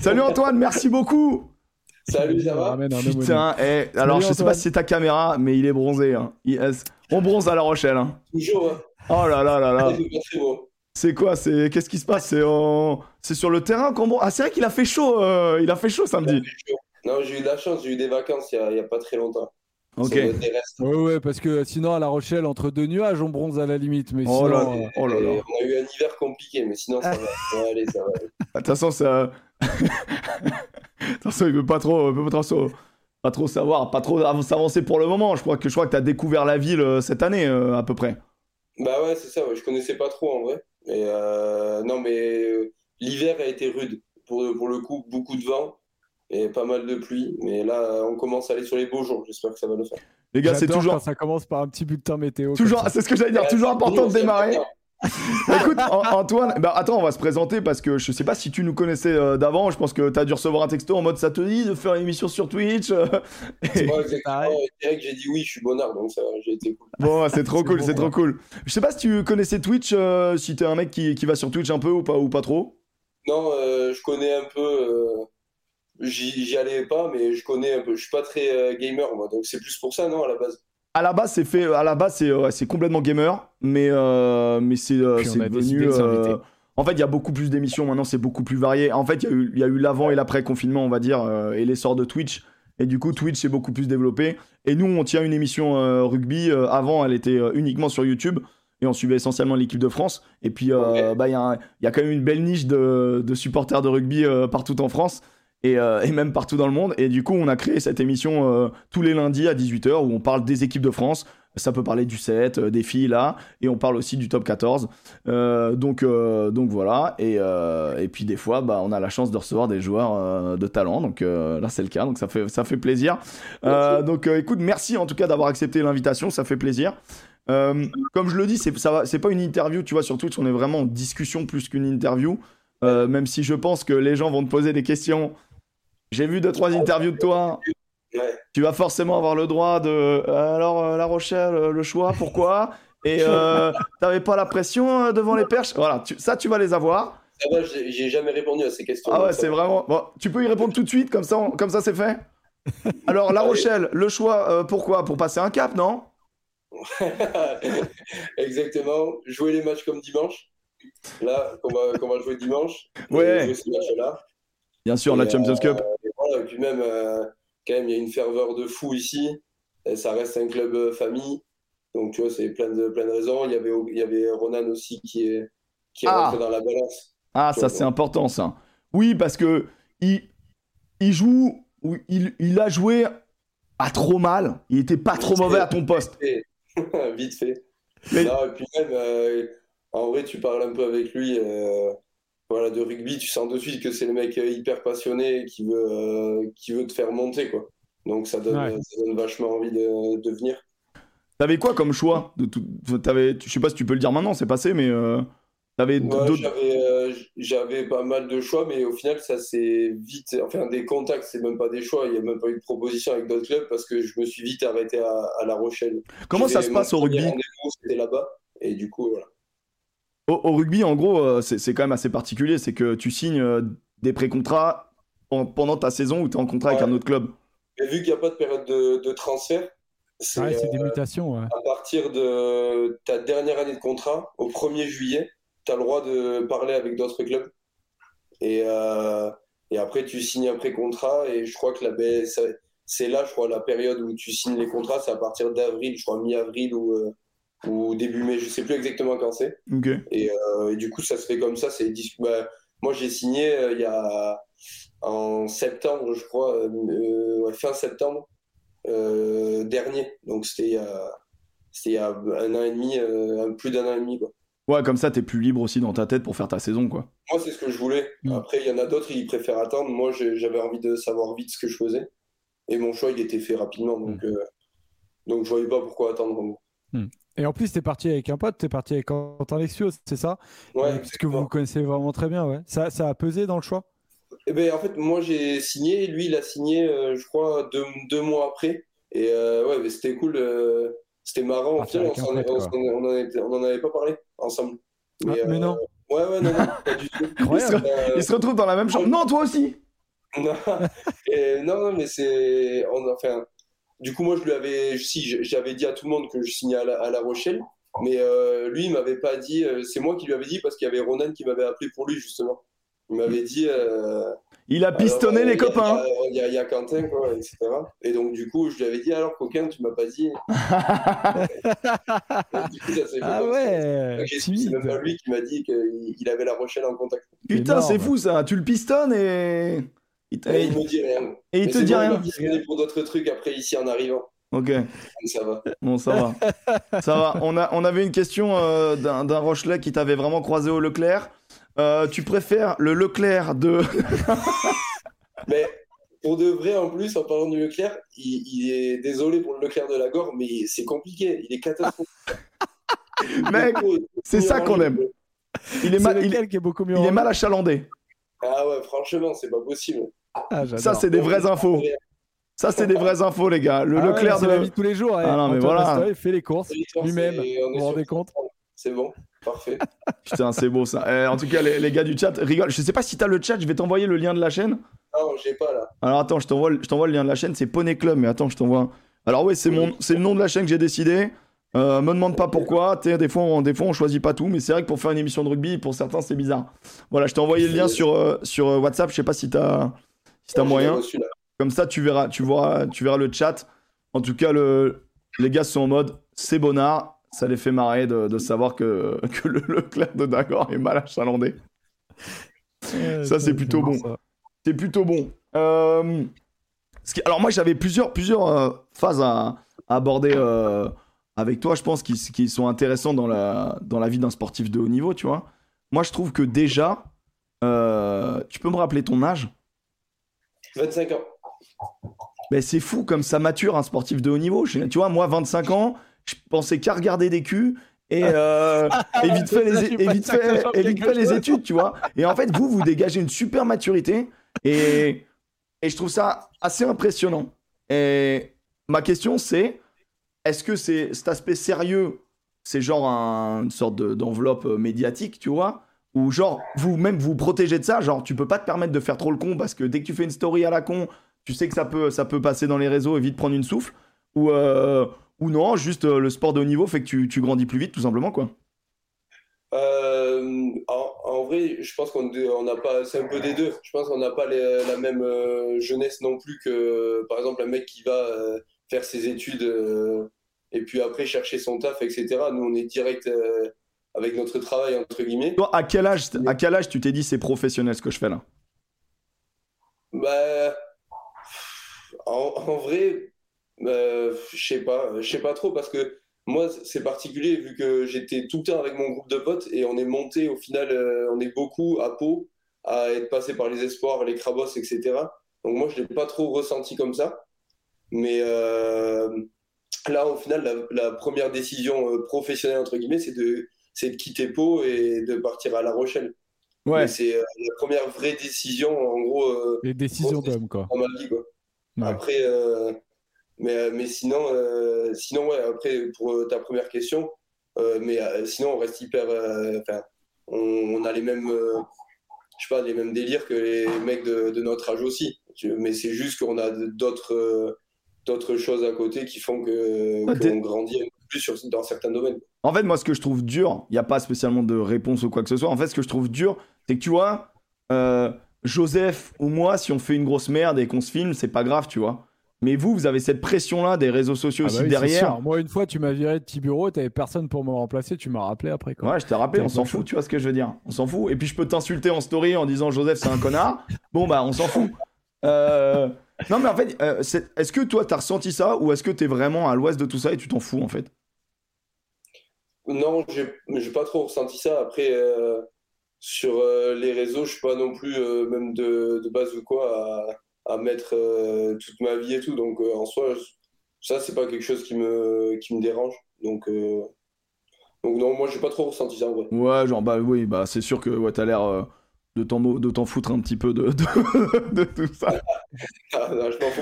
Salut Antoine, merci beaucoup. Salut, ça va Putain, eh, alors je sais pas si c'est ta caméra, mais il est bronzé. Hein. On bronze à La Rochelle. Hein. Toujours. Hein. Oh là là là là. C'est quoi C'est qu'est-ce qui se passe? C'est en... c'est sur le terrain qu'on Ah c'est vrai qu'il a fait chaud. Euh, il a fait chaud samedi. Non, j'ai eu de la chance. J'ai eu des vacances il y a, pas très longtemps. Ok. Ouais, ouais, parce que sinon à La Rochelle, entre deux nuages, on bronze à la limite. Mais oh, là, euh, oh là là. On a eu un hiver compliqué, mais sinon ça va. ça va aller, ça va. De toute façon, ça. Attention, il veut pas trop, veut pas trop, pas trop savoir, pas trop s'avancer pour le moment. Je crois que je crois que t'as découvert la ville euh, cette année à peu près. Bah ouais, c'est ça. Je connaissais pas trop en vrai. Et euh, non, mais euh, l'hiver a été rude. Pour, pour le coup, beaucoup de vent et pas mal de pluie. Mais là, on commence à aller sur les beaux jours. J'espère que ça va le faire. Les gars, c'est toujours. Quand ça commence par un petit bulletin météo. Toujours, c'est ce que j'allais dire. toujours important de démarrer. Écoute, Antoine, bah attends, on va se présenter parce que je sais pas si tu nous connaissais euh, d'avant. Je pense que tu as dû recevoir un texto en mode ça te dit de faire une émission sur Twitch? Euh, c'est moi, exactement. que j'ai dit oui, je suis bonnard, donc ça, j'ai été cool. Bon, c'est trop cool, c'est trop cool. Je sais pas si tu connaissais Twitch, euh, si t'es un mec qui, qui, va sur Twitch un peu ou pas, ou pas trop. Non, je connais un peu. J'y allais pas, mais je connais un peu. Je suis pas très gamer, moi, donc c'est plus pour ça, non, à la base? À la base, c'est fait. À la base, c'est complètement gamer, mais euh, mais c'est euh, devenu. Euh, en fait, il y a beaucoup plus d'émissions maintenant, c'est beaucoup plus varié. En fait, il y, a eu l'avant et l'après confinement, on va dire, et l'essor de Twitch. Et du coup, Twitch s'est beaucoup plus développé. Et nous, on tient une émission rugby. avant, elle était uniquement sur YouTube. Et on suivait essentiellement l'équipe de France. Et puis, bah, il y, y, a quand même une belle niche de, de supporters de rugby partout en France. Euh, et, même partout dans le monde. Et du coup, on a créé cette émission euh, tous les lundis à 18h où on parle des équipes de France. Ça peut parler du 7, euh, des filles là, et on parle aussi du top 14. donc, donc voilà. Et, et, puis des fois, bah, on a la chance de recevoir des joueurs de talent. Donc là, c'est le cas. Donc ça fait, ça fait plaisir. donc écoute, merci en tout cas d'avoir accepté l'invitation. Ça fait plaisir. comme je le dis, c'est, ça c'est pas une interview, tu vois, sur Twitch, on est vraiment en discussion plus qu'une interview. même si je pense que les gens vont te poser des questions j'ai vu deux, trois interviews de toi. Tu vas forcément avoir le droit de. Euh, alors, euh, La Rochelle, euh, le choix, pourquoi Et t'avais pas la pression devant les perches? Voilà, ça, tu vas les avoir. Ça va, j'ai jamais répondu à ces questions. Ah ouais, c'est vraiment. Bon, tu peux y répondre tout de suite, comme ça, comme ça c'est fait? Alors, La Rochelle, le choix, pourquoi? Pour passer un cap, non? Exactement. Jouer les matchs comme dimanche. Là, qu'on va, va, jouer dimanche. Ouais. Jouer ces matchs-là. Bien sûr, la Champions Cup. Et, puis même, euh, quand même, il y a une ferveur de fou ici. Et ça reste un club euh, famille. Donc, tu vois, c'est plein de, plein de raisons. Il y avait, il y avait Ronan aussi qui est, qui est ah. rentré dans la balance. Ah, ça, c'est important, ça. Oui, parce que il, il joue, il, il a joué à trop mal. Il était pas trop mauvais à ton poste. Vite fait. et puis même, euh, en vrai, tu parles un peu avec lui voilà, de rugby, tu sens de suite que c'est le mec hyper passionné qui veut, euh, qui veut te faire monter. Quoi. Donc ça donne, vachement envie de, de venir. T'avais quoi comme choix de tout... avais... Je sais pas si tu peux le dire maintenant, c'est passé, mais euh... t'avais euh, J'avais pas mal de choix, mais au final, ça c'est vite. Enfin, des contacts, c'est même pas des choix. Il n'y a même pas eu de proposition avec d'autres clubs parce que je me suis vite arrêté à, La Rochelle. Comment ça se passe au rugby C'était là-bas, et du coup, voilà. Au, rugby, en gros, euh, c'est quand même assez particulier. C'est que tu signes euh, des pré-contrats pendant ta saison où tu es en contrat avec un autre club. Mais vu qu'il n'y a pas de période de, transfert, c'est des euh, mutations. À partir de ta dernière année de contrat, au 1er juillet, tu as le droit de parler avec d'autres clubs. Et, et, après, tu signes un pré-contrat. Et je crois que la c'est là, je crois, la période où tu signes les contrats. C'est à partir d'avril, je crois, mi-avril ou ou début mai, je sais plus exactement quand c'est. Euh, et, du coup, ça se fait comme ça. C'est bah, moi, j'ai signé euh, il y a en septembre, je crois, euh, fin septembre dernier. Donc c'était il y a c'était il y a un an et demi, plus d'un an et demi quoi. Ouais, comme ça, tu es plus libre aussi dans ta tête pour faire ta saison, quoi. Moi, c'est ce que je voulais. Mm. Après, il y en a d'autres, ils préfèrent attendre. Moi, j'avais envie de savoir vite ce que je faisais. Et mon choix, il était fait rapidement. Donc, mm. donc je voyais pas pourquoi attendre. Et en plus, tu es parti avec un pote, tu es parti avec Quentin Lexio, c'est ça? Ouais. Parce que vous vous connaissez vraiment très bien, ouais. Ça, ça a pesé dans le choix? Eh ben, En fait, moi j'ai signé, lui il a signé, euh, je crois, deux, deux, mois après. Et euh, ouais, c'était cool, euh, c'était marrant. on, n'en avait pas parlé ensemble. Mais, ah, mais non. Ouais, ouais, non, non pas du tout. il, se, retrouve dans la même chambre. Non, toi aussi non, non, mais c'est. Enfin, du coup, moi, je lui avais. Si, j'avais dit à tout le monde que je signais à La, Rochelle. Mais euh, lui, il m'avait pas dit. Euh, c'est moi qui lui avais dit parce qu'il y avait Ronan qui m'avait appelé pour lui, justement. Il m'avait dit. Euh, il a pistonné les copains. Il y, a Quentin, quoi, etc. Et donc, du coup, je lui avais dit alors, coquin, tu m'as pas dit. ah ouais C'est même lui qui m'a dit qu'il avait la Rochelle en contact. Putain, c'est fou ça. Tu le pistonnes et. Il, et il me dit rien. Et il te dit rien. Il m'a pour d'autres trucs après ici en arrivant. Ok. Ça va. Bon, ça va. ça va. On, a, on avait une question euh, d'un Rochelet qui t'avait vraiment croisé au Leclerc. Euh, tu préfères le Leclerc de. mais pour de vrai, en plus, en parlant du Leclerc, il, est désolé pour le Leclerc de la Gore, mais c'est compliqué. Il est catastrophique. Mec, c'est ça qu'on aime. Il est, mal, il, est beaucoup mieux il est mal achalandé. Ah ouais, franchement, c'est pas possible. Ah, ça, c'est des vraies infos. Ça, c'est des vraies infos, les gars. Le ah Leclerc de la vie tous les jours. Ah non, mais voilà. Il fait les courses lui-même. Vous vous rendez compte C'est bon. Parfait. Putain, c'est beau ça. Eh, en tout cas, les, gars du chat rigolent. Je sais pas si t'as le chat, je vais t'envoyer le lien de la chaîne. Non, j'ai pas là. Alors attends, je t'envoie, je t'envoie le lien de la chaîne, c'est Poney Club, mais attends, je t'envoie. Alors ouais, c'est mon, c'est le nom de la chaîne que j'ai décidé. Euh, me demande pas pourquoi, des fois, on, des fois on choisit pas tout, mais c'est vrai que pour faire une émission de rugby, pour certains c'est bizarre. Voilà, je t'ai envoyé le lien sur, euh, sur euh, WhatsApp, je sais pas si t'as si as moyen. Comme ça tu verras, tu, vois, tu verras le chat. En tout cas, le, les gars sont en mode c'est bonnard, ça les fait marrer de, savoir que, que le, Leclerc de Dagor est mal achalandé. ça c'est plutôt bon. C'est plutôt bon. alors moi j'avais plusieurs, plusieurs phases à, à aborder avec toi, je pense, qu'ils sont intéressants dans la, dans la vie d'un sportif de haut niveau, tu vois. Moi, je trouve que déjà, euh, tu peux me rappeler ton âge? 25 ans. Mais c'est fou comme ça mature un sportif de haut niveau. tu vois, moi, 25 ans, je pensais qu'à regarder des culs et, euh, vite fait les, vite fait, les études, tu vois. Et en fait, vous, vous dégagez une super maturité et, et je trouve ça assez impressionnant. Et ma question, c'est est-ce que c'est cet aspect sérieux, c'est genre une sorte d'enveloppe euh, médiatique, tu vois? Ou genre, vous-même vous protégez de ça, genre tu peux pas te permettre de faire trop le con parce que dès que tu fais une story à la con, tu sais que ça peut, ça peut passer dans les réseaux et vite prendre une souffle. Ou, euh, ou non, juste euh, le sport de haut niveau fait que tu, tu grandis plus vite, tout simplement, quoi. En, vrai, je pense qu'on n'a pas, c'est un peu des deux. Je pense qu'on n'a pas la même jeunesse non plus que, par exemple, un mec qui va faire ses études et puis après chercher son taf, etc. Nous, on est direct euh, avec notre travail, entre guillemets. Toi, à quel âge, à quel âge tu t'es dit c'est professionnel ce que je fais là? Bah, en, vrai, bah, je sais pas, je sais pas trop parce que moi, c'est particulier vu que j'étais tout le temps avec mon groupe de potes et on est monté au final, euh, on est beaucoup à Pau à être passé par les espoirs, les crabos, etc. Donc moi, je l'ai pas trop ressenti comme ça. Mais euh, là, au final, la, première décision euh, professionnelle, entre guillemets, c'est de, de quitter Pau et de partir à La Rochelle. Ouais. C'est euh, la première vraie décision, en gros. Euh, Les décisions d'homme, quoi. Dans ma vie, quoi. Après, mais, mais sinon, sinon, ouais, après, pour ta première question, mais sinon, on reste hyper. Enfin, on, a les mêmes. je sais pas, les mêmes délires que les mecs de, de notre âge aussi. Mais c'est juste qu'on a d'autres d'autres choses à côté qui font que qu'on grandit un peu plus sur, dans certains domaines. En fait, moi, ce que je trouve dur, il n'y a pas spécialement de réponse ou quoi que ce soit. En fait, ce que je trouve dur, c'est que tu vois, euh, Joseph ou moi, si on fait une grosse merde et qu'on se filme, c'est pas grave, tu vois. Mais vous, vous avez cette pression-là des réseaux sociaux ah aussi bah derrière. Moi, une fois, tu m'as viré de petit bureau, t'avais personne pour me remplacer, tu m'as rappelé après. Quoi. Ouais, je t'ai rappelé, on s'en fout, tu vois ce que je veux dire. On s'en fout. Et puis, je peux t'insulter en story en disant Joseph, c'est un connard. Bon, bah, on s'en fout. Euh, non, mais en fait, euh, est-ce que toi, t'as ressenti ça ou est-ce que t'es vraiment à l'ouest de tout ça et tu t'en fous en fait? Non, j'ai pas trop ressenti ça. Après, euh, sur euh, les réseaux, je suis pas non plus, même de, de, base ou quoi, à, à mettre toute ma vie et tout. Donc en soi, ça, c'est pas quelque chose qui me, qui me dérange. Donc. Donc non, moi j'ai pas trop ressenti ça en vrai. Ouais, genre bah oui, bah c'est sûr que ouais, t'as l'air de t'en foutre un petit peu de, de, tout ça. Ah,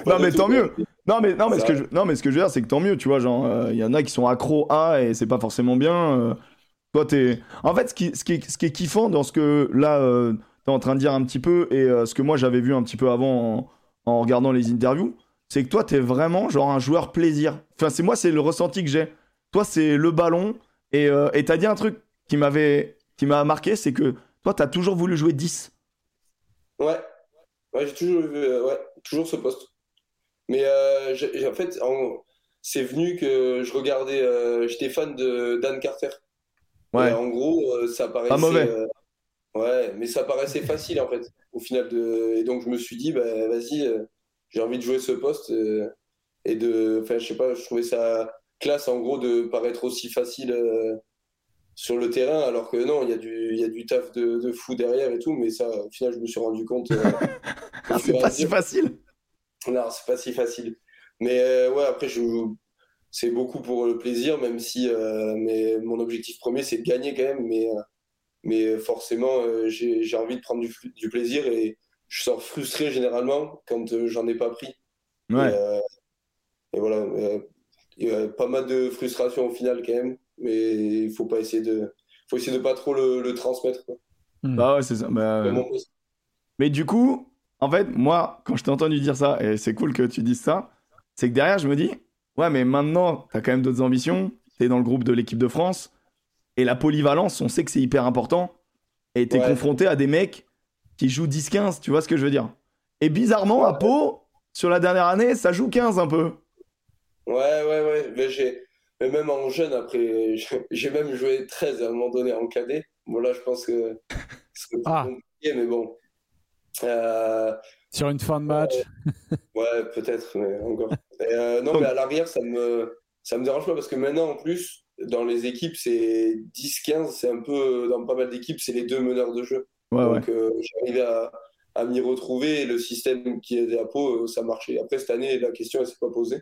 non, mais tant mieux. Non mais non mais ce que je, non mais ce que je veux dire c'est que tant mieux tu vois genre il euh, y en a qui sont accros à et c'est pas forcément bien. Euh. toi t'es en fait ce qui, ce qui est ce qui est kiffant dans ce que là euh, tu es en train de dire un petit peu, et ce que moi j'avais vu un petit peu avant en, regardant les interviews, c'est que toi, tu es vraiment genre un joueur plaisir. Enfin, c'est moi, c'est le ressenti que j'ai. Toi, c'est le ballon, et tu as dit un truc qui m'avait qui m'a marqué, c'est que toi, tu as toujours voulu jouer 10. Ouais, ouais j'ai toujours, ouais, toujours ce poste. Mais euh, en fait, c'est venu que je regardais, euh, j'étais fan de Dan Carter. Ouais. en gros, euh, ça paraissait. Pas mauvais. ouais, mais ça paraissait facile en fait, au final. De... Et donc je me suis dit, bah, vas-y, j'ai envie de jouer ce poste. et de. Enfin, je sais pas, je trouvais ça classe en gros de paraître aussi facile sur le terrain, alors que non, il y, a du, y a du taf de, de, fou derrière et tout, mais ça, au final, je me suis rendu compte. c'est pas si facile. Non, c'est pas si facile. Mais euh, ouais, après, je c'est beaucoup pour le plaisir, même si euh, mais mon objectif premier, c'est de gagner quand même. Mais, euh, mais forcément, j'ai envie de prendre du, du, plaisir et je sors frustré généralement quand j'en ai pas pris. Ouais. Et, voilà, il y a pas mal de frustration au final quand même, mais il faut pas essayer de, faut essayer de pas trop le, le transmettre. Quoi. Bah ouais, c'est ça. Bah, mais du coup, en fait, moi, quand je t'ai entendu dire ça, et c'est cool que tu dises ça, c'est que derrière, je me dis, ouais, mais maintenant, t'as quand même d'autres ambitions, t'es dans le groupe de l'équipe de France, et la polyvalence, on sait que c'est hyper important, et t'es confronté à des mecs qui jouent 10-15, tu vois ce que je veux dire? Et bizarrement, à Pau, sur la dernière année, ça joue 15 un peu. Ouais, ouais, ouais, mais j'ai... Mais même en jeune, après, j'ai même joué 13 à un moment donné en cadet. Bon, là, je pense que c'est ah. compliqué, mais bon. Euh, Sur une fin de match Ouais, peut-être, mais encore. Euh, non, mais à l'arrière, ça me, ça me dérange pas parce que maintenant, en plus, dans les équipes, c'est 10-15, c'est un peu, dans pas mal d'équipes, c'est les deux meneurs de jeu. Donc, euh, j'arrivais à, à m'y retrouver et le système qui est à Pau, ça marchait. Après, cette année, la question, elle s'est pas posée.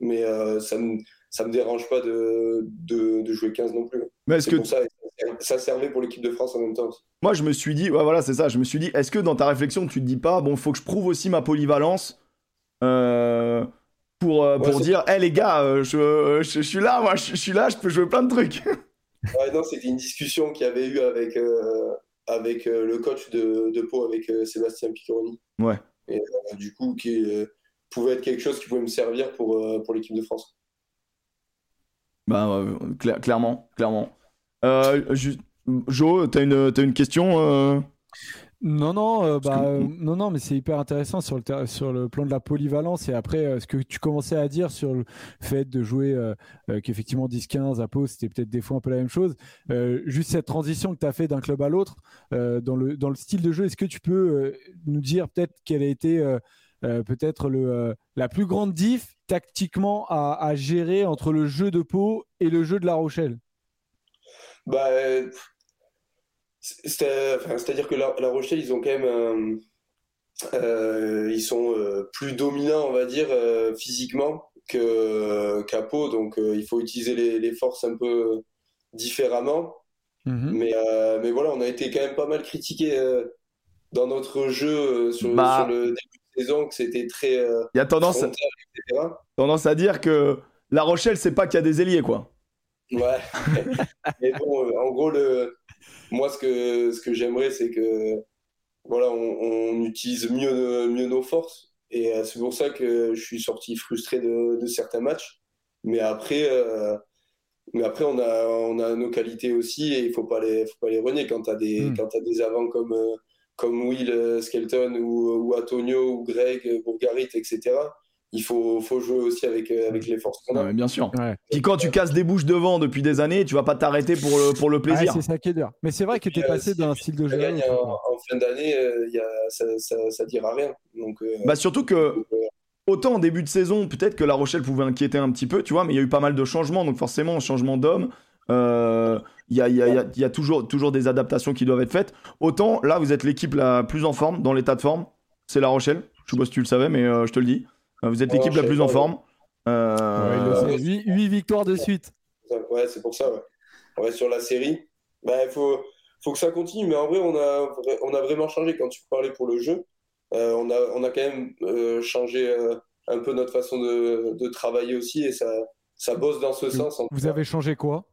Mais ça me ça me dérange pas de, de, jouer 15 non plus. Mais est-ce que ça, ça servait pour l'équipe de France en même temps Moi, je me suis dit, ouais, voilà, c'est ça. Je me suis dit, est-ce que dans ta réflexion, tu te dis pas, bon, faut que je prouve aussi ma polyvalence euh, pour, euh, pour dire, hé les gars, euh, je, je, suis là, moi, je, suis là, je peux jouer plein de trucs. ouais, non, c'était une discussion qu'il y avait eu avec, avec le coach de, de Pau, avec Sébastien Piccioni. Ouais. Et du coup, qui pouvait être quelque chose qui pouvait me servir pour, pour l'équipe de France. Bah, clairement, clairement. Euh, Jo, t'as une, as une question euh? Non, non, euh, bah, non, non, mais c'est hyper intéressant sur le, sur le plan de la polyvalence. Et après, euh, ce que tu commençais à dire sur le fait de jouer qu'effectivement 10-15 à pause, c'était peut-être des fois un peu la même chose. juste cette transition que tu as fait d'un club à l'autre, dans, le, dans le style de jeu, est-ce que tu peux nous dire peut-être quelle a été peut-être le, la plus grande diff tactiquement à, à, gérer entre le jeu de Pau et le jeu de La Rochelle bah, C'est-à-dire que la, Rochelle, ils ont quand même. Euh, ils sont euh, plus dominants, on va dire, euh, physiquement que qu'à Pau. Donc, il faut utiliser les, forces un peu différemment. Mhm. Mais, mais voilà, on a été quand même pas mal critiqué dans notre jeu sur, bah. sur, le début de saison, que c'était très. Il y a tendance, tendance à dire que La Rochelle, c'est pas qu'il y a des ailiers, quoi. Ouais. Mais bon, euh, en gros, le... moi, ce que, ce que j'aimerais, c'est que voilà, on, utilise mieux, mieux nos forces. Et euh, c'est pour ça que je suis sorti frustré de, de certains matchs. Mais après, euh, mais après on, a, on a nos qualités aussi et il ne faut pas les, faut pas les renier. Quand tu as, des, hmm. as des avants comme, comme Will Skelton ou, ou Antonio ou Greg Bourgarit, etc., il faut, faut, jouer aussi avec, euh, avec les forces qu'on a. bien sûr. Puis quand tu casses des bouches devant depuis des années, tu vas pas t'arrêter pour le, pour le plaisir. c'est ça qui est dur. Mais c'est vrai que tu es passé d'un style de jeu. En, en, fin d'année, euh, ça, ça, ça, dira rien. Donc, euh, bah surtout que. Autant en début de saison, peut-être que La Rochelle pouvait inquiéter un petit peu, tu vois, mais il y a eu pas mal de changements, donc forcément, changement d'homme, il y, a, y, a, y, a, toujours, toujours des adaptations qui doivent être faites. Autant là, vous êtes l'équipe la plus en forme, dans l'état de forme, c'est La Rochelle. Je sais pas si tu le savais, mais je te le dis. Euh, vous êtes l'équipe la plus en forme. Euh... 8, victoires de suite. Ouais, c'est pour ça. Ouais. sur la série, bah, il faut, faut que ça continue. Mais en vrai, on a, on a vraiment changé. Quand tu parlais pour le jeu, euh, on, a, on a quand même euh, changé un peu notre façon de, de, travailler aussi. Et ça, ça bosse dans ce sens. Vous avez changé quoi?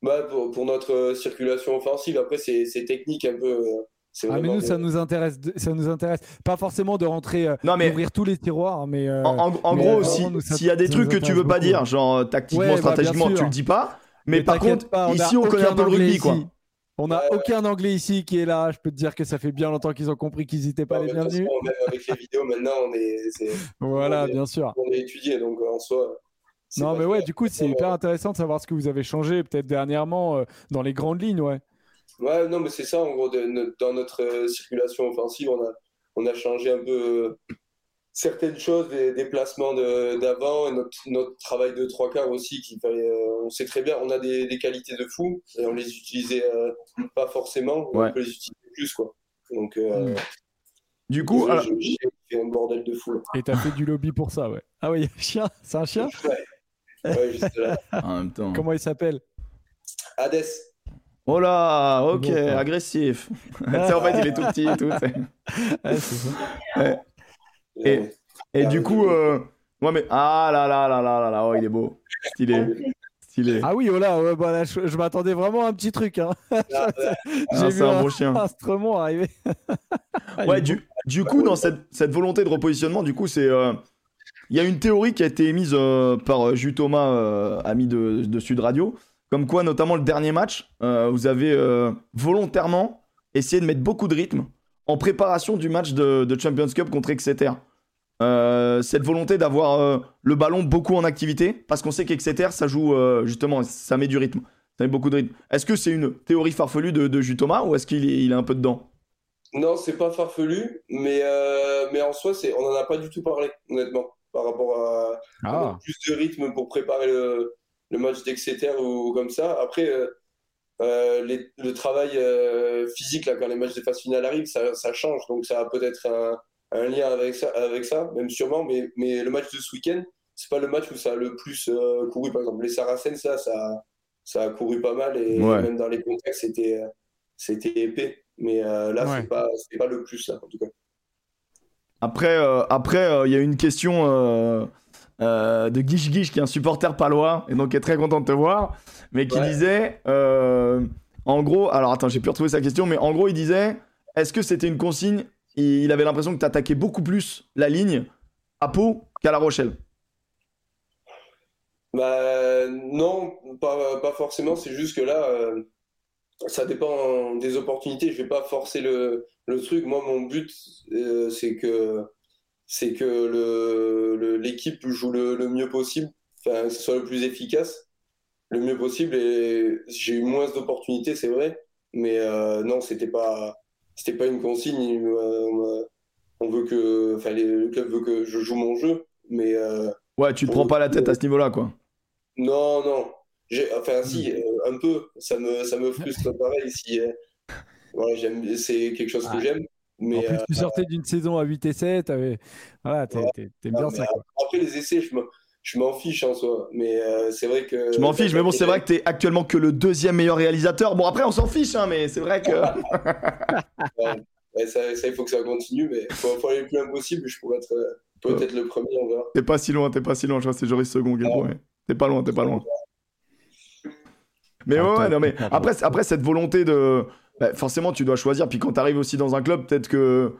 Bah, pour, pour, notre circulation offensive, après, c'est technique un peu ah mais nous ça nous intéresse ça nous intéresse pas forcément de rentrer euh, non, mais... tous les tiroirs mais euh, en, gros s'il y a des trucs que tu veux pas dire genre euh, tactiquement bah, stratégiquement tu le dis pas mais, par contre ici on connaît un peu le rugby quoi on n'a aucun anglais ici qui est là. Je peux te dire que ça fait bien longtemps qu'ils ont compris qu'ils n'étaient pas les bienvenus. Même avec les vidéos, maintenant, on est. voilà, bien sûr. On est étudié, donc en soi. Non, mais ouais, du coup, c'est hyper intéressant de savoir ce que vous avez changé, peut-être dernièrement, dans les grandes lignes, ouais. Ouais, non, mais c'est ça, en gros, dans notre euh, circulation offensive, on a, on a changé un peu euh, certaines choses, des déplacements d'avant, et notre, notre, travail de trois quarts aussi, qui euh, on sait très bien, on a des, des, qualités de fou, et on les utilisait pas forcément, on peut les utiliser plus, quoi. Donc, hmm. du coup, j'ai fait un bordel de fou. Et t'as fait du lobby pour ça, ouais. Ah oui, chien, c'est un chien Ouais, ouais juste là. en même temps. Comment il s'appelle? Hades. Oh là, ok, agressif. en fait, il est tout petit et tout. Ouais, ça. Et, et du coup, euh... ouais, mais ah là là là là là là, oh, il est beau, stylé. Stylé. Ah oui, oh là, bah, je, m'attendais vraiment à un petit truc. Hein. Ah, J'ai vu un, beau chien. Un arriver. ouais, du, du coup, dans cette, cette, volonté de repositionnement, du coup, c'est. Euh, il y a une théorie qui a été émise euh, par euh, Jus Thomas, ami de, de Sud Radio, comme quoi, notamment le dernier match, euh, vous avez euh, volontairement essayé de mettre beaucoup de rythme en préparation du match de, Champions Cup contre Exeter. Euh, cette volonté d'avoir le ballon beaucoup en activité, parce qu'on sait qu'Exeter, ça joue justement, ça met du rythme, ça met beaucoup de rythme. Est-ce que c'est une théorie farfelue de, de Thomas ou est-ce qu'il est, il est un peu dedans? Non, c'est pas farfelu, mais, mais en soi, on n'en a pas du tout parlé, honnêtement, par rapport à, ah. plus de rythme pour préparer le, le match d'Exeter ou, comme ça. Après, euh, euh, le travail euh, physique, là, quand les matchs de phase finale arrivent, ça, ça change. Donc, ça a peut-être un, un, lien avec ça, avec ça, même sûrement. Mais, mais le match de ce week-end, c'est pas le match où ça a le plus couru. Par exemple, les Saracens, ça, ça, ça a couru pas mal. Et même dans les contextes, c'était, c'était épais. Mais là, c'est pas, pas le plus, là, en tout cas. Après, après, il y a une question euh, de Guiche Guiche, qui est un supporter palois, et donc qui est très content de te voir, mais qui disait, euh, en gros, alors attends, j'ai pu retrouver sa question, mais en gros, il disait, est-ce que c'était une consigne Il avait l'impression que tu attaquais beaucoup plus la ligne à Pau qu'à La Rochelle? Bah non, pas, pas forcément, c'est juste que là, euh, ça dépend des opportunités, je vais pas forcer le, le truc. Moi, mon but, c'est que c'est que l'équipe joue le, mieux possible, que ce soit le plus efficace, le mieux possible. Et j'ai eu moins d'opportunités, c'est vrai, mais euh, non, c'était pas, c'était pas une consigne. Euh, on veut que, enfin, le club veut que je joue mon jeu, mais. Euh, ouais, tu te prends pas la tête à ce niveau-là, quoi. Non, non. Enfin, si, un peu. Ça me, ça me frustre pareil. Si, j'aime, c'est quelque chose que j'aime. Mais, en plus, tu euh, sortais d'une saison à 8 essais, avais... voilà, t'aimes bien ça. Après les essais, je m'en fiche en soi, mais euh, c'est vrai que. Je m'en fiche, mais bon, c'est vrai que t'es actuellement que le deuxième meilleur réalisateur. Bon, après, on s'en fiche, hein, mais c'est vrai que. ouais, ça, il faut que ça continue, mais il faut, aller le plus impossible. Je pourrais être euh, peut-être le premier, on verra. T'es pas si loin, t'es pas si loin. Je crois que c'est Joris Second qui est T'es pas loin, t'es pas loin. Mais ouais, ouais, non, mais après, après cette volonté de bah, forcément, tu dois choisir. Puis quand tu arrives aussi dans un club, peut-être que.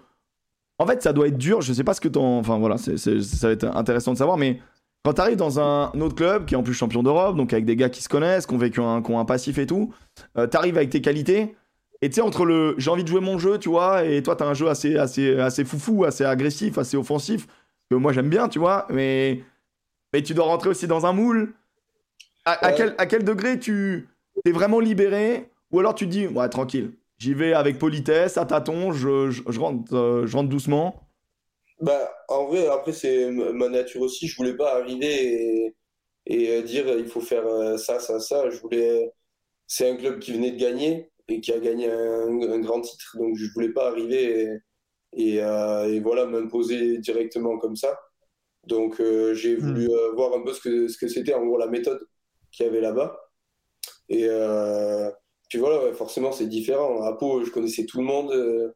En fait, ça doit être dur. Je sais pas ce que t'en. Enfin, voilà, ça va être intéressant de savoir. Mais quand tu arrives dans un autre club qui est en plus champion d'Europe, donc avec des gars qui se connaissent, qui ont vécu un, qui ont un passif et tout, euh, tu arrives avec tes qualités. Et tu sais, entre le j'ai envie de jouer mon jeu, tu vois, et toi, tu as un jeu assez, assez, assez foufou, assez agressif, assez offensif, que moi j'aime bien, tu vois, mais, mais tu dois rentrer aussi dans un moule. À, quel, à quel degré tu es vraiment libéré ou alors tu te dis, ouais, tranquille, j'y vais avec politesse, à tâtons, je, je, rentre, euh, je rentre doucement. Bah, en vrai, après, c'est ma nature aussi. Je voulais pas arriver et, et dire il faut faire euh, ça, ça, ça. Je voulais. C'est un club qui venait de gagner et qui a gagné un, grand titre. Donc, je voulais pas arriver et, et, euh, voilà, m'imposer directement comme ça. Donc, j'ai hmm. voulu voir un peu ce que ce que c'était, en gros, la méthode qu'il y avait là-bas. Et, puis voilà, forcément, c'est différent. À Pau, je connaissais tout le monde. Euh,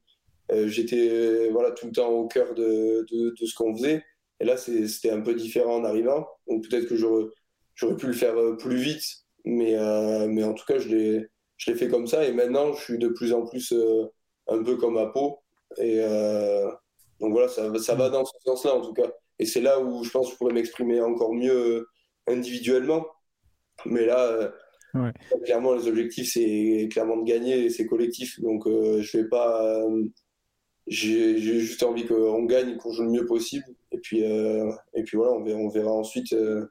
euh, j'étais euh, voilà, tout le temps au cœur de, de, ce qu'on faisait. Et là, c'était un peu différent en arrivant. Donc peut-être que j'aurais pu le faire plus vite. Mais, mais en tout cas, je l'ai fait comme ça. Et maintenant, je suis de plus en plus un peu comme à Pau. Et donc voilà, ça, ça va dans ce sens-là en tout cas. Et c'est là où je pense que je pourrais m'exprimer encore mieux individuellement. Mais là, clairement, les objectifs, c'est clairement de gagner, c'est collectif. Donc je vais pas j'ai juste envie qu'on gagne, qu'on joue le mieux possible. Et puis, euh, et puis voilà, on verra, ensuite euh,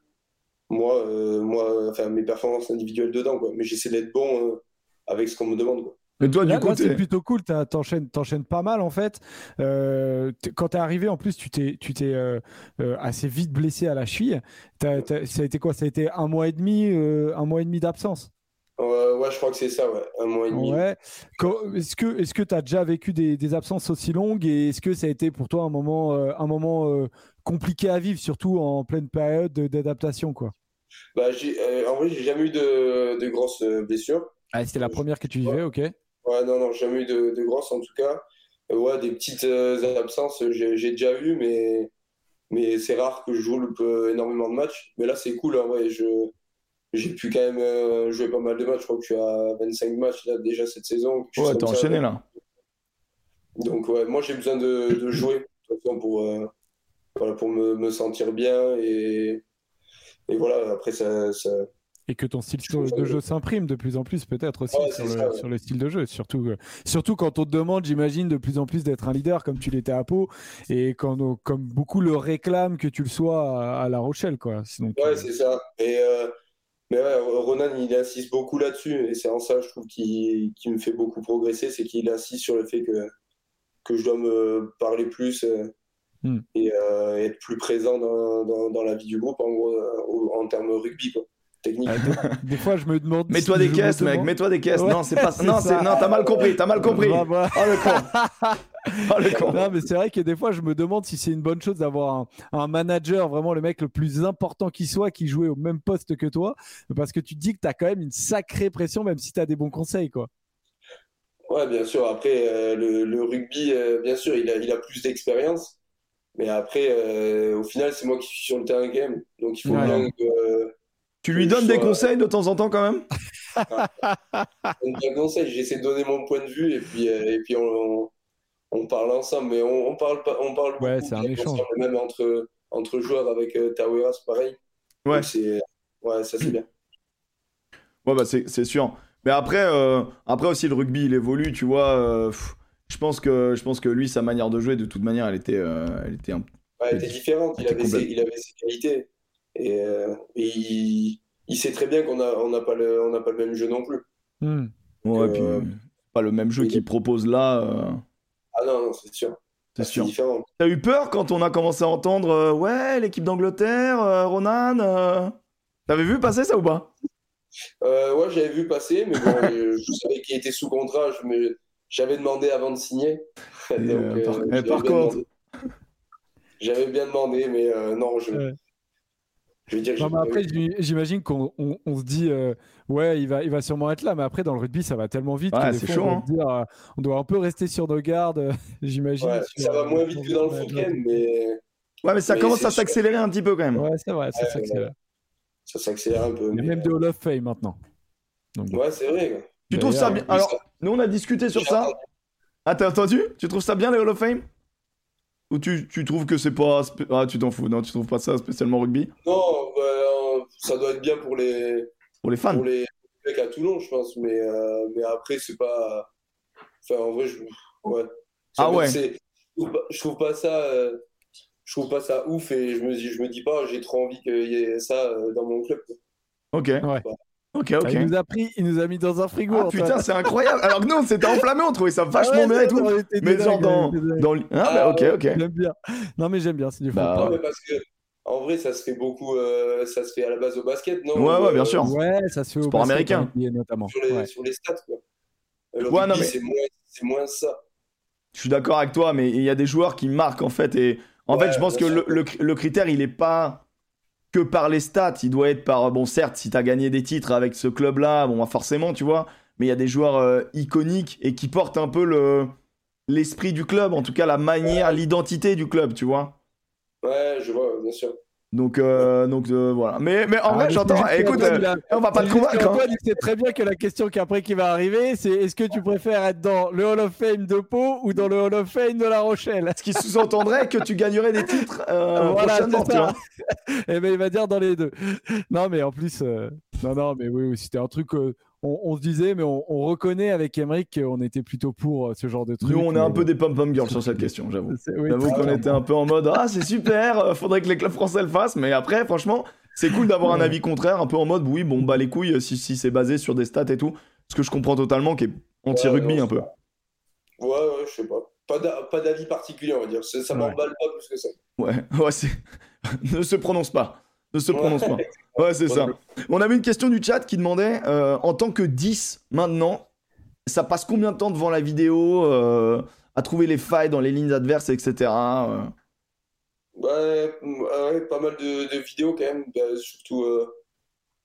moi, euh, moi, enfin, mes performances individuelles dedans. Quoi. Mais j'essaie d'être bon avec ce qu'on me demande. Mais toi, du coup, c'est plutôt cool. T'enchaînes, t'enchaînes pas mal en fait. Euh, quand t'es arrivé, en plus, tu t'es, tu t'es assez vite blessé à la cheville. ça a été quoi? Ça a été un mois et demi, un mois et demi d'absence? Ouais, je crois que c'est ça, ouais. Un mois et demi. Ouais. Est-ce que est-ce que tu as déjà vécu des, absences aussi longues? Et est-ce que ça a été pour toi un moment, euh, un moment euh, compliqué à vivre, surtout en pleine période d'adaptation quoi? Bah, euh, En vrai, j'ai jamais eu de, de grosses blessures. Ah, c'était la première que tu vivais, ok Ouais, non, non, jamais eu de, de grosses en tout cas. Ouais, des petites absences, j'ai déjà eu, mais, mais c'est rare que je joue énormément de matchs. Mais là, c'est cool, vrai. Je, j'ai pu quand même euh, jouer pas mal de matchs. Je crois que je suis à 25 matchs là, déjà cette saison. Ouais, t'es enchaîné là. Donc, ouais, moi j'ai besoin de, de jouer pour, euh, voilà, pour me, me, sentir bien. Et, et voilà, après ça, ça... Et que ton style de jeu s'imprime de plus en plus, peut-être aussi sur, le, sur, le, style de jeu. Surtout, euh, surtout quand on te demande, j'imagine, de plus en plus d'être un leader comme tu l'étais à Pau et quand, comme beaucoup le réclament que tu le sois à, La Rochelle. Quoi. ouais, c'est ça. Et mais ouais, Ronan, il insiste beaucoup là-dessus, et c'est en ça, je trouve, qui me fait beaucoup progresser, c'est qu'il insiste sur le fait que, que je dois me parler plus euh, hmm. et euh, être plus présent dans, dans, dans, la vie du groupe, en gros, euh, en termes rugby, quoi. Technique. Ah, des, fois, je me demande. Mets-toi des caisses, mec, mets-toi des caisses. non, c'est pas. Non, non, t'as mal compris, t'as mal compris. Bah, bah. Oh le con. Oh, non, mais c'est vrai que des fois, je me demande si c'est une bonne chose d'avoir un, manager, vraiment le mec le plus important qui soit, qui jouait au même poste que toi, parce que tu te dis que tu as quand même une sacrée pression, même si tu as des bons conseils, quoi. Ouais, bien sûr. Après, euh, le, rugby, euh, bien sûr, il a, il a plus d'expérience. Mais après, euh, au final, c'est moi qui suis sur le terrain game. Donc, il faut bien que. Tu lui donnes des conseils de temps en temps, quand même? Des conseils, j'essaie de donner mon point de vue et puis, et puis on on parle ensemble, mais on, on parle pas, on parle ouais, c'est un échange. Même entre, entre joueurs avec euh, c'est pareil. Ouais. C'est, ouais, ça c'est bien. Ouais, bah c'est, c'est sûr. Mais après, euh, après aussi, le rugby, il évolue, tu vois. Euh, je, pense que, je pense que lui, sa manière de jouer, de toute manière, elle était, euh, elle était, un... ouais, elle était différente. Il, avait ses, il avait ses qualités. Et, et il, il, sait très bien qu'on n'a on a pas, le, on pas le même jeu non plus. Hmm. Ouais, puis pas le même jeu qu'il propose là. Ah non, c'est sûr. C'est sûr. différent. T'as eu peur quand on a commencé à entendre euh, ouais l'équipe d'Angleterre, euh, Ronan. Euh... T'avais vu passer ça ou pas? Euh, Ouais, j'avais vu passer, mais bon, je savais qu'il était sous contrat. Je J'avais demandé avant de signer. Donc, par, contre, j'avais bien demandé, mais non, je après, j'imagine qu'on se dit, euh, ouais, il va, il va sûrement être là, mais après, dans le rugby, ça va tellement vite c'est chaud, on, dire, euh, on, doit un peu rester sur nos gardes, j'imagine. ça va moins vite que dans le foot, mais. Ouais, mais ça commence à s'accélérer un petit peu quand même. Ouais, c'est vrai, ça s'accélère. Ça s'accélère un peu. Il y a même de Hall of Fame maintenant. ouais, c'est vrai. Tu trouves ça bien Alors, nous, on a discuté sur ça. Ah, t'as entendu? Tu trouves ça bien, les Hall of Fame? Ou tu, tu trouves que c'est pas. Ah, tu t'en fous, non, tu trouves pas ça spécialement rugby? Non, bah, ça doit être bien pour les. Pour les fans Pour les mecs à Toulon, je pense, mais, euh, mais après, c'est pas. Enfin, en vrai, je. Ouais. Ah ouais je, trouve pas, ça. Euh, je trouve pas ça ouf et je me dis, je me dis pas, j'ai trop envie qu'il y ait ça euh, dans mon club. Ok. Ouais. Ok, ok. il nous a pris, il nous a mis dans un frigo. Ah, putain, c'est incroyable. Alors que nous, on s'était enflammé, on trouvait ça vachement ah bien et tout. Mais genre dans, dans, Ah, bah, ok, ok. J'aime bien. Non, mais j'aime bien, c'est du bah... mais parce que, en vrai, ça se fait beaucoup, euh, ça se fait à la base au basket, non? Ouais, ouais, bien sûr. Ouais, ça se fait au Sport américain. Notamment. Sur les, sur les stats, quoi. Le ouais, non, mais... c'est moins, moins, ça. Je suis d'accord avec toi, mais il y a des joueurs qui marquent, en fait. Et en fait, je pense que le, le, le critère, il est pas que par les stats. Il doit être par. Bon, certes, si tu as gagné des titres avec ce club-là, bon, bah, forcément, tu vois. Mais il y a des joueurs euh, iconiques et qui portent un peu le l'esprit du club, en tout cas la manière, l'identité du club, tu vois. Ouais, je vois, bien sûr. Donc, euh, donc euh, voilà. Mais, mais en ah, vrai, j'entends. Écoute, euh, on va pas te convaincre. Antoine, il sait très bien que la question qui après qui va arriver, c'est est-ce que tu préfères être dans le Hall of Fame de Pau ou dans le Hall of Fame de La Rochelle? Ce qui sous-entendrait que tu gagnerais des titres voilà, prochainement. Et eh ben, il va dire dans les deux. Non, mais en plus, non, non, mais oui, c'était un truc on, se disait, mais on, reconnaît avec Emmerich qu'on était plutôt pour euh, ce genre de truc. Nous, on est un peu des pom-pom girls sur cette question, j'avoue. j'avoue qu'on était un peu en mode Ah, c'est super, euh, faudrait que les clubs français le fassent. Mais après, franchement, c'est cool d'avoir un avis contraire, un peu en mode Oui, bon, bah les couilles, si, si c'est basé sur des stats et tout. Ce que je comprends totalement, qui est anti-rugby un peu. Ouais, ouais, je sais pas. Pas d'avis particulier, on va dire. Ça m'emballe pas plus que ça. Ouais, ouais, c'est. ne se prononce pas. Ne se prononce pas. Ouais, c'est ça. On avait une question du chat qui demandait euh, en tant que 10 maintenant, ça passe combien de temps devant la vidéo euh, à trouver les failles dans les lignes adverses, etc. Euh? Ouais, pas mal de, vidéos quand même, bah, surtout,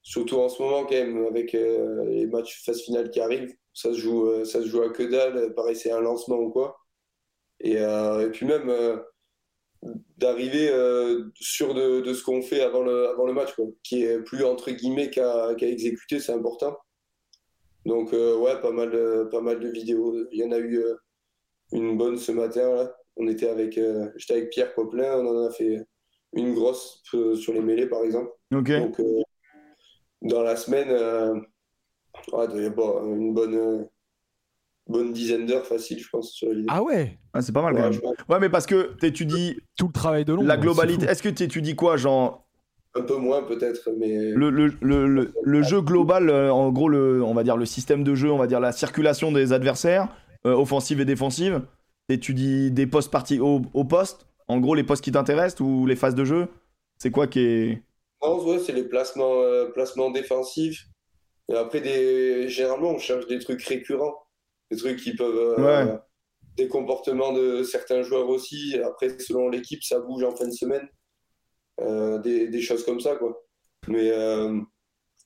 surtout en ce moment quand même, avec les matchs phase finale qui arrivent. Ça se joue, ça se joue à que dalle, pareil, c'est un lancement ou quoi. Et, et puis même d'arriver euh, sûr de, de, ce qu'on fait avant le, avant le match, quoi, qui est plus entre guillemets qu'à exécuter, c'est important. Donc euh, ouais, pas mal, de, pas mal de vidéos. Il y en a eu euh, une bonne ce matin. Là. On était avec, j'étais avec Pierre Coplin, on en a fait une grosse sur les mêlées par exemple. Donc dans la semaine, ouais, il y a une bonne bonne dizaine d'heures facile, je pense, sur Ah ouais ah, C'est pas mal quand même. Ouais, mais parce que tu étudies. Tout le travail de long. La globalité. Est-ce que tu étudies quoi Genre. Un peu moins peut-être, mais. Le, le, le, le, jeu global, euh, en gros, le, on va dire le système de jeu, on va dire la circulation des adversaires, euh, offensive et défensive. T'étudies des postes partis au, au, poste En gros, les postes qui t'intéressent ou les phases de jeu C'est quoi qui est. Non, ouais, c'est les placements, euh, placements défensifs. Et après, des... généralement, on cherche des trucs récurrents des trucs qui peuvent. Euh, des comportements de certains joueurs aussi. Après, selon l'équipe, ça bouge en fin de semaine. Euh, des, des, choses comme ça, quoi. Mais euh,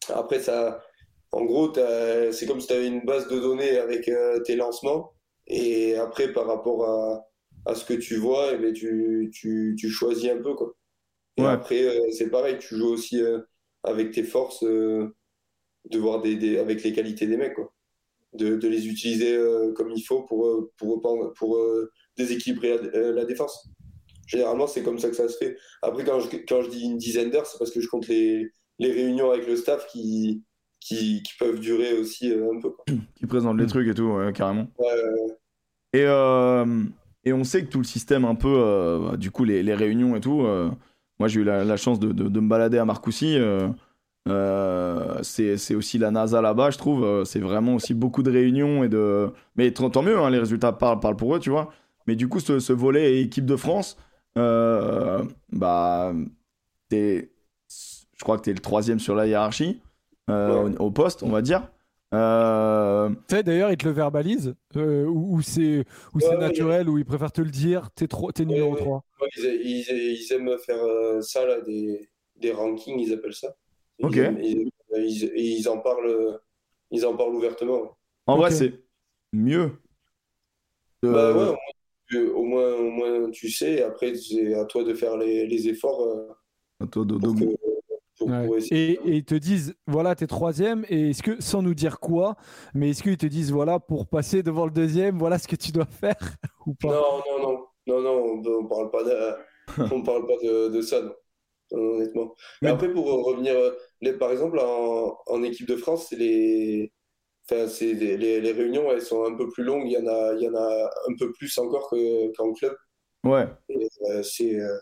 après, ça. En gros, c'est comme si tu avais une base de données avec tes lancements. Et après, par rapport à, à ce que tu vois, eh bien, tu, tu, tu, choisis un peu. Quoi. Et après, c'est pareil, tu joues aussi avec tes forces, de voir des, des, avec les qualités des mecs. Quoi de, de les utiliser euh, comme il faut pour, euh, pour, pour, pour euh, déséquilibrer la, défense. Généralement, c'est comme ça que ça se fait. Après, quand je, quand je dis une dizaine d'heures, c'est parce que je compte les, les réunions avec le staff qui, qui, qui peuvent durer aussi un peu. Qui présentent les trucs et tout, carrément. et, et on sait que tout le système, un peu, du coup, les, les réunions et tout, moi j'ai eu la, la chance de, de, de, me balader à Marcoussis. Euh, c'est aussi la NASA là-bas, je trouve. Euh, c'est vraiment aussi beaucoup de réunions et de. Mais tant mieux, hein, les résultats parlent, parlent, pour eux, tu vois. Mais du coup, ce, ce volet équipe de France, euh, bah, es, je crois que tu es le troisième sur la hiérarchie, au, poste, on va dire. Euh... Tu sais, d'ailleurs, ils te le verbalisent, ou, c'est naturel, ou ils préfèrent te le dire, t'es es numéro 3. Ils, ils, ils, aiment faire ça, là, des, des rankings, ils appellent ça. Ok. Ils, ils, en parlent, ils en parlent ouvertement. En vrai, c'est mieux. Bah ouais, au moins, au moins, tu sais. Après, c'est à toi de faire les, les efforts. Euh, à toi de, et, ils te disent, voilà, t'es troisième, et est-ce que, sans nous dire quoi, mais est-ce qu'ils te disent, voilà, pour passer devant le deuxième, voilà ce que tu dois faire ou pas? Non, non, non, non, non, on, parle pas de, on parle pas de, de ça, non honnêtement. Mais après, pour revenir, les, par exemple, en, en équipe de France, c'est les, enfin, c'est les, les, réunions, elles sont un peu plus longues. Il y en a, il y en a un peu plus encore qu'en club. Ouais. Et, euh, c'est, euh,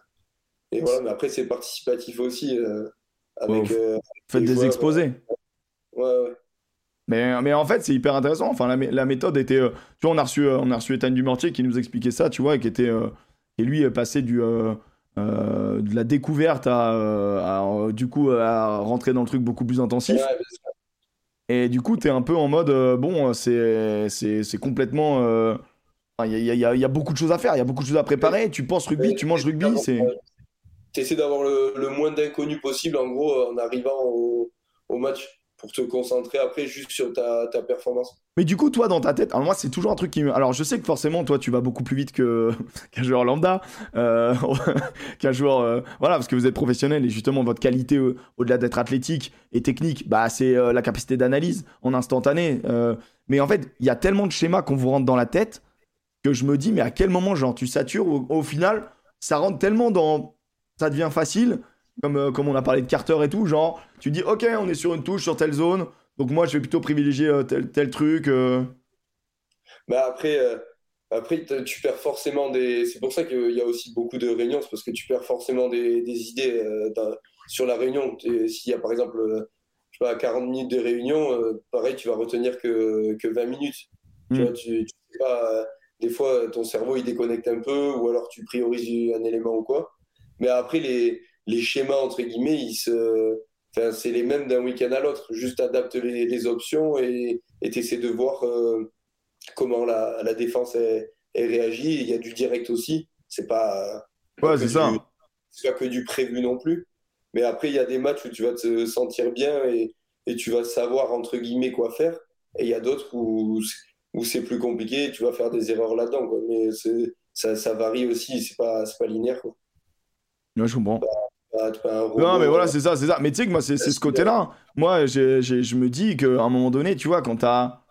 et voilà, mais après, c'est participatif aussi. Euh, avec, Faites des exposés. Ouais, ouais. Mais, mais, en fait, c'est hyper intéressant. Enfin, la, la méthode était. tu vois, on a reçu, on a reçu Ethan Dumortier qui nous expliquait ça, tu vois, et qui était. et lui, passé du. Euh, de la découverte à, euh, du coup à rentrer dans le truc beaucoup plus intensif. et du coup, tu es un peu en mode euh, bon, c'est complètement. Il y, y, a beaucoup de choses à faire, il y a beaucoup de choses à préparer. Tu penses rugby, tu manges rugby. c'est Tu essaies d'avoir le, le, moins d'inconnus possible en gros en arrivant au, au match pour te concentrer après juste sur ta, ta, performance. Mais du coup, toi, dans ta tête, alors moi, c'est toujours un truc qui me. Alors, je sais que forcément, toi, tu vas beaucoup plus vite qu'un joueur lambda, euh, qu'un joueur. Euh, voilà, parce que vous êtes professionnel et justement, votre qualité, euh, au-delà d'être athlétique et technique, bah, c'est la capacité d'analyse en instantané. mais en fait, il y a tellement de schémas qu'on vous rentre dans la tête que je me dis, mais à quel moment, genre, tu satures au final, ça rentre tellement dans. Ça devient facile comme, euh, comme on a parlé de Carter et tout, genre, tu dis, ok, on est sur une touche, sur telle zone, donc moi, je vais plutôt privilégier euh, tel, tel truc. Euh. Bah après, après, tu perds forcément des. C'est pour ça qu'il y a aussi beaucoup de réunions, c'est parce que tu perds forcément des, des idées sur la réunion. S'il y a par exemple, je sais pas, 40 minutes de réunion, pareil, tu vas retenir que, que 20 minutes. Tu hmm. vois, tu, tu sais pas, des fois, ton cerveau, il déconnecte un peu, ou alors tu priorises un élément ou quoi. Mais après, les, les schémas, entre guillemets, ils se... enfin, c'est les mêmes d'un week-end à l'autre. Juste adapte les, les options et tu essaies de voir euh, comment la, la défense est, réagit. Il y a du direct aussi. C'est pas. Ouais, c'est ça. C'est pas que du prévu non plus. Mais après, il y a des matchs où tu vas te sentir bien et, et tu vas savoir, entre guillemets, quoi faire. Et il y a d'autres où, où c'est plus compliqué tu vas faire des erreurs là-dedans. Mais ça, ça varie aussi. C'est pas, pas linéaire. Quoi. Ouais, je comprends. Bah, non, mais voilà, c'est ça, c'est ça. Mais tu sais que moi, c'est ce côté-là. Moi, je me dis qu'à un moment donné, tu vois, quand t'as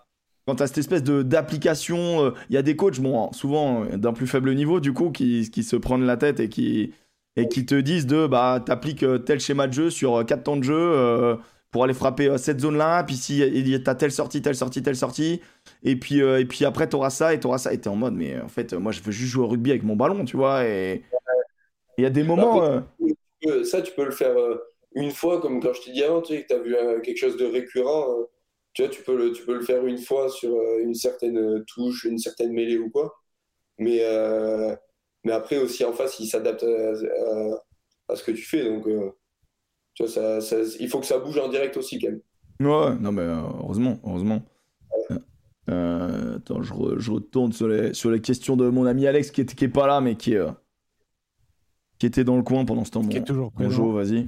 quand cette espèce d'application, euh, il y a des coachs, bon, souvent euh, d'un plus faible niveau, du coup, qui, qui se prennent la tête et qui, et qui te disent de, bah, t'appliques euh, tel schéma de jeu sur quatre temps de jeu pour aller frapper cette zone-là, puis si t'as telle sortie, telle sortie, telle sortie, et puis, et puis après, t'auras ça et t'auras ça. Et t'es en mode, mais en fait, moi, je veux juste jouer au rugby avec mon ballon, tu vois, et il y a des moments ça, tu peux le faire euh, une fois, comme quand je t'ai dit avant, tu sais, que tu as vu euh, quelque chose de récurrent. Euh, tu vois, tu peux, le, tu peux le faire une fois sur une certaine touche, une certaine mêlée ou quoi. Mais, mais après, aussi en face, il s'adapte à, ce que tu fais. Donc, tu vois, ça, il faut que ça bouge en direct aussi, quand même. Ouais, non, mais heureusement, heureusement. attends, je, retourne sur les, sur les questions de mon ami Alex qui n'est qui est pas là, mais qui est, qui était dans le coin pendant ce temps. Qui est toujours Bonjour, vas-y.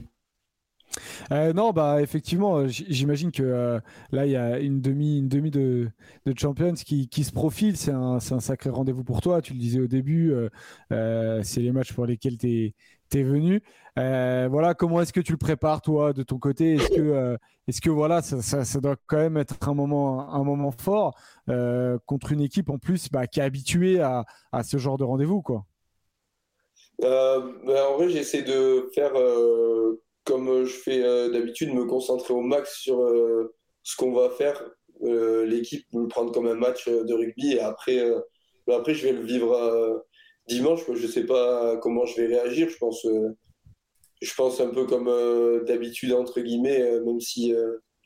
Euh, non, bah effectivement, euh, j'imagine que euh, là il y a une demi, une demi de, de Champions qui, qui se profile. C'est un, un, sacré rendez-vous pour toi. Tu le disais au début, c'est les matchs pour lesquels tu es, venu. voilà, comment est-ce que tu le prépares toi de ton côté? Est-ce que, est-ce que voilà, ça, ça, doit quand même être un moment, un moment fort contre une équipe en plus bah, qui est habituée à, à ce genre de rendez-vous, quoi? Euh, ben, en vrai, j'essaie de faire euh, comme je fais euh, d'habitude, me concentrer au max sur ce qu'on va faire. L'équipe, me prendre comme un match de rugby et après, ben, après je vais le vivre dimanche. Je sais pas comment je vais réagir. Je pense, je pense un peu comme d'habitude, entre guillemets, même si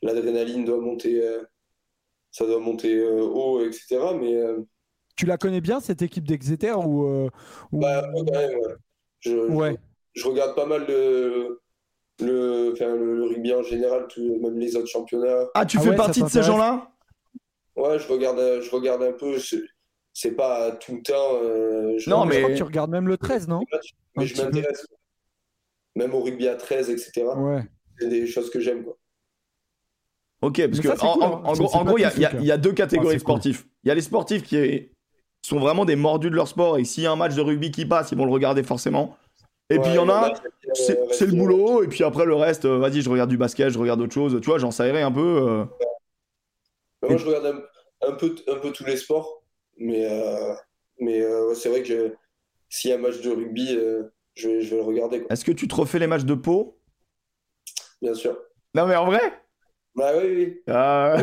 l'adrénaline doit monter, ça doit monter haut, etc. Mais tu la connais bien cette équipe d'Exeter ou, euh, bah, Je, regarde pas mal le, le, le, rugby en général, même les autres championnats. Ah, tu ah fais partie de ces gens-là? Ouais, je regarde, je regarde un peu. C'est pas tout le temps. Euh, non, mais je crois que tu regardes même le 13, non? Mais je m'intéresse. Même au rugby à 13, etc. Ouais. C'est des choses que j'aime. Ok, parce que en, gros, il y, y, a deux catégories sportifs. Il y a les sportifs qui, sont vraiment des mordus de leur sport et s'il y a un match de rugby qui passe, ils vont le regarder forcément. Et puis il y en a, c'est le boulot, et puis après le reste, euh, vas-y, je regarde du basket, je regarde autre chose, tu vois, j'en saillerai un peu. Euh. Moi, je regarde un, peu, un peu tous les sports, mais, euh, mais c'est vrai que s'il y a un match de rugby, je vais, je, vais, le regarder. Est-ce que tu te refais les matchs de peau Bien sûr. Non, mais en vrai? Bah oui, oui. Ah...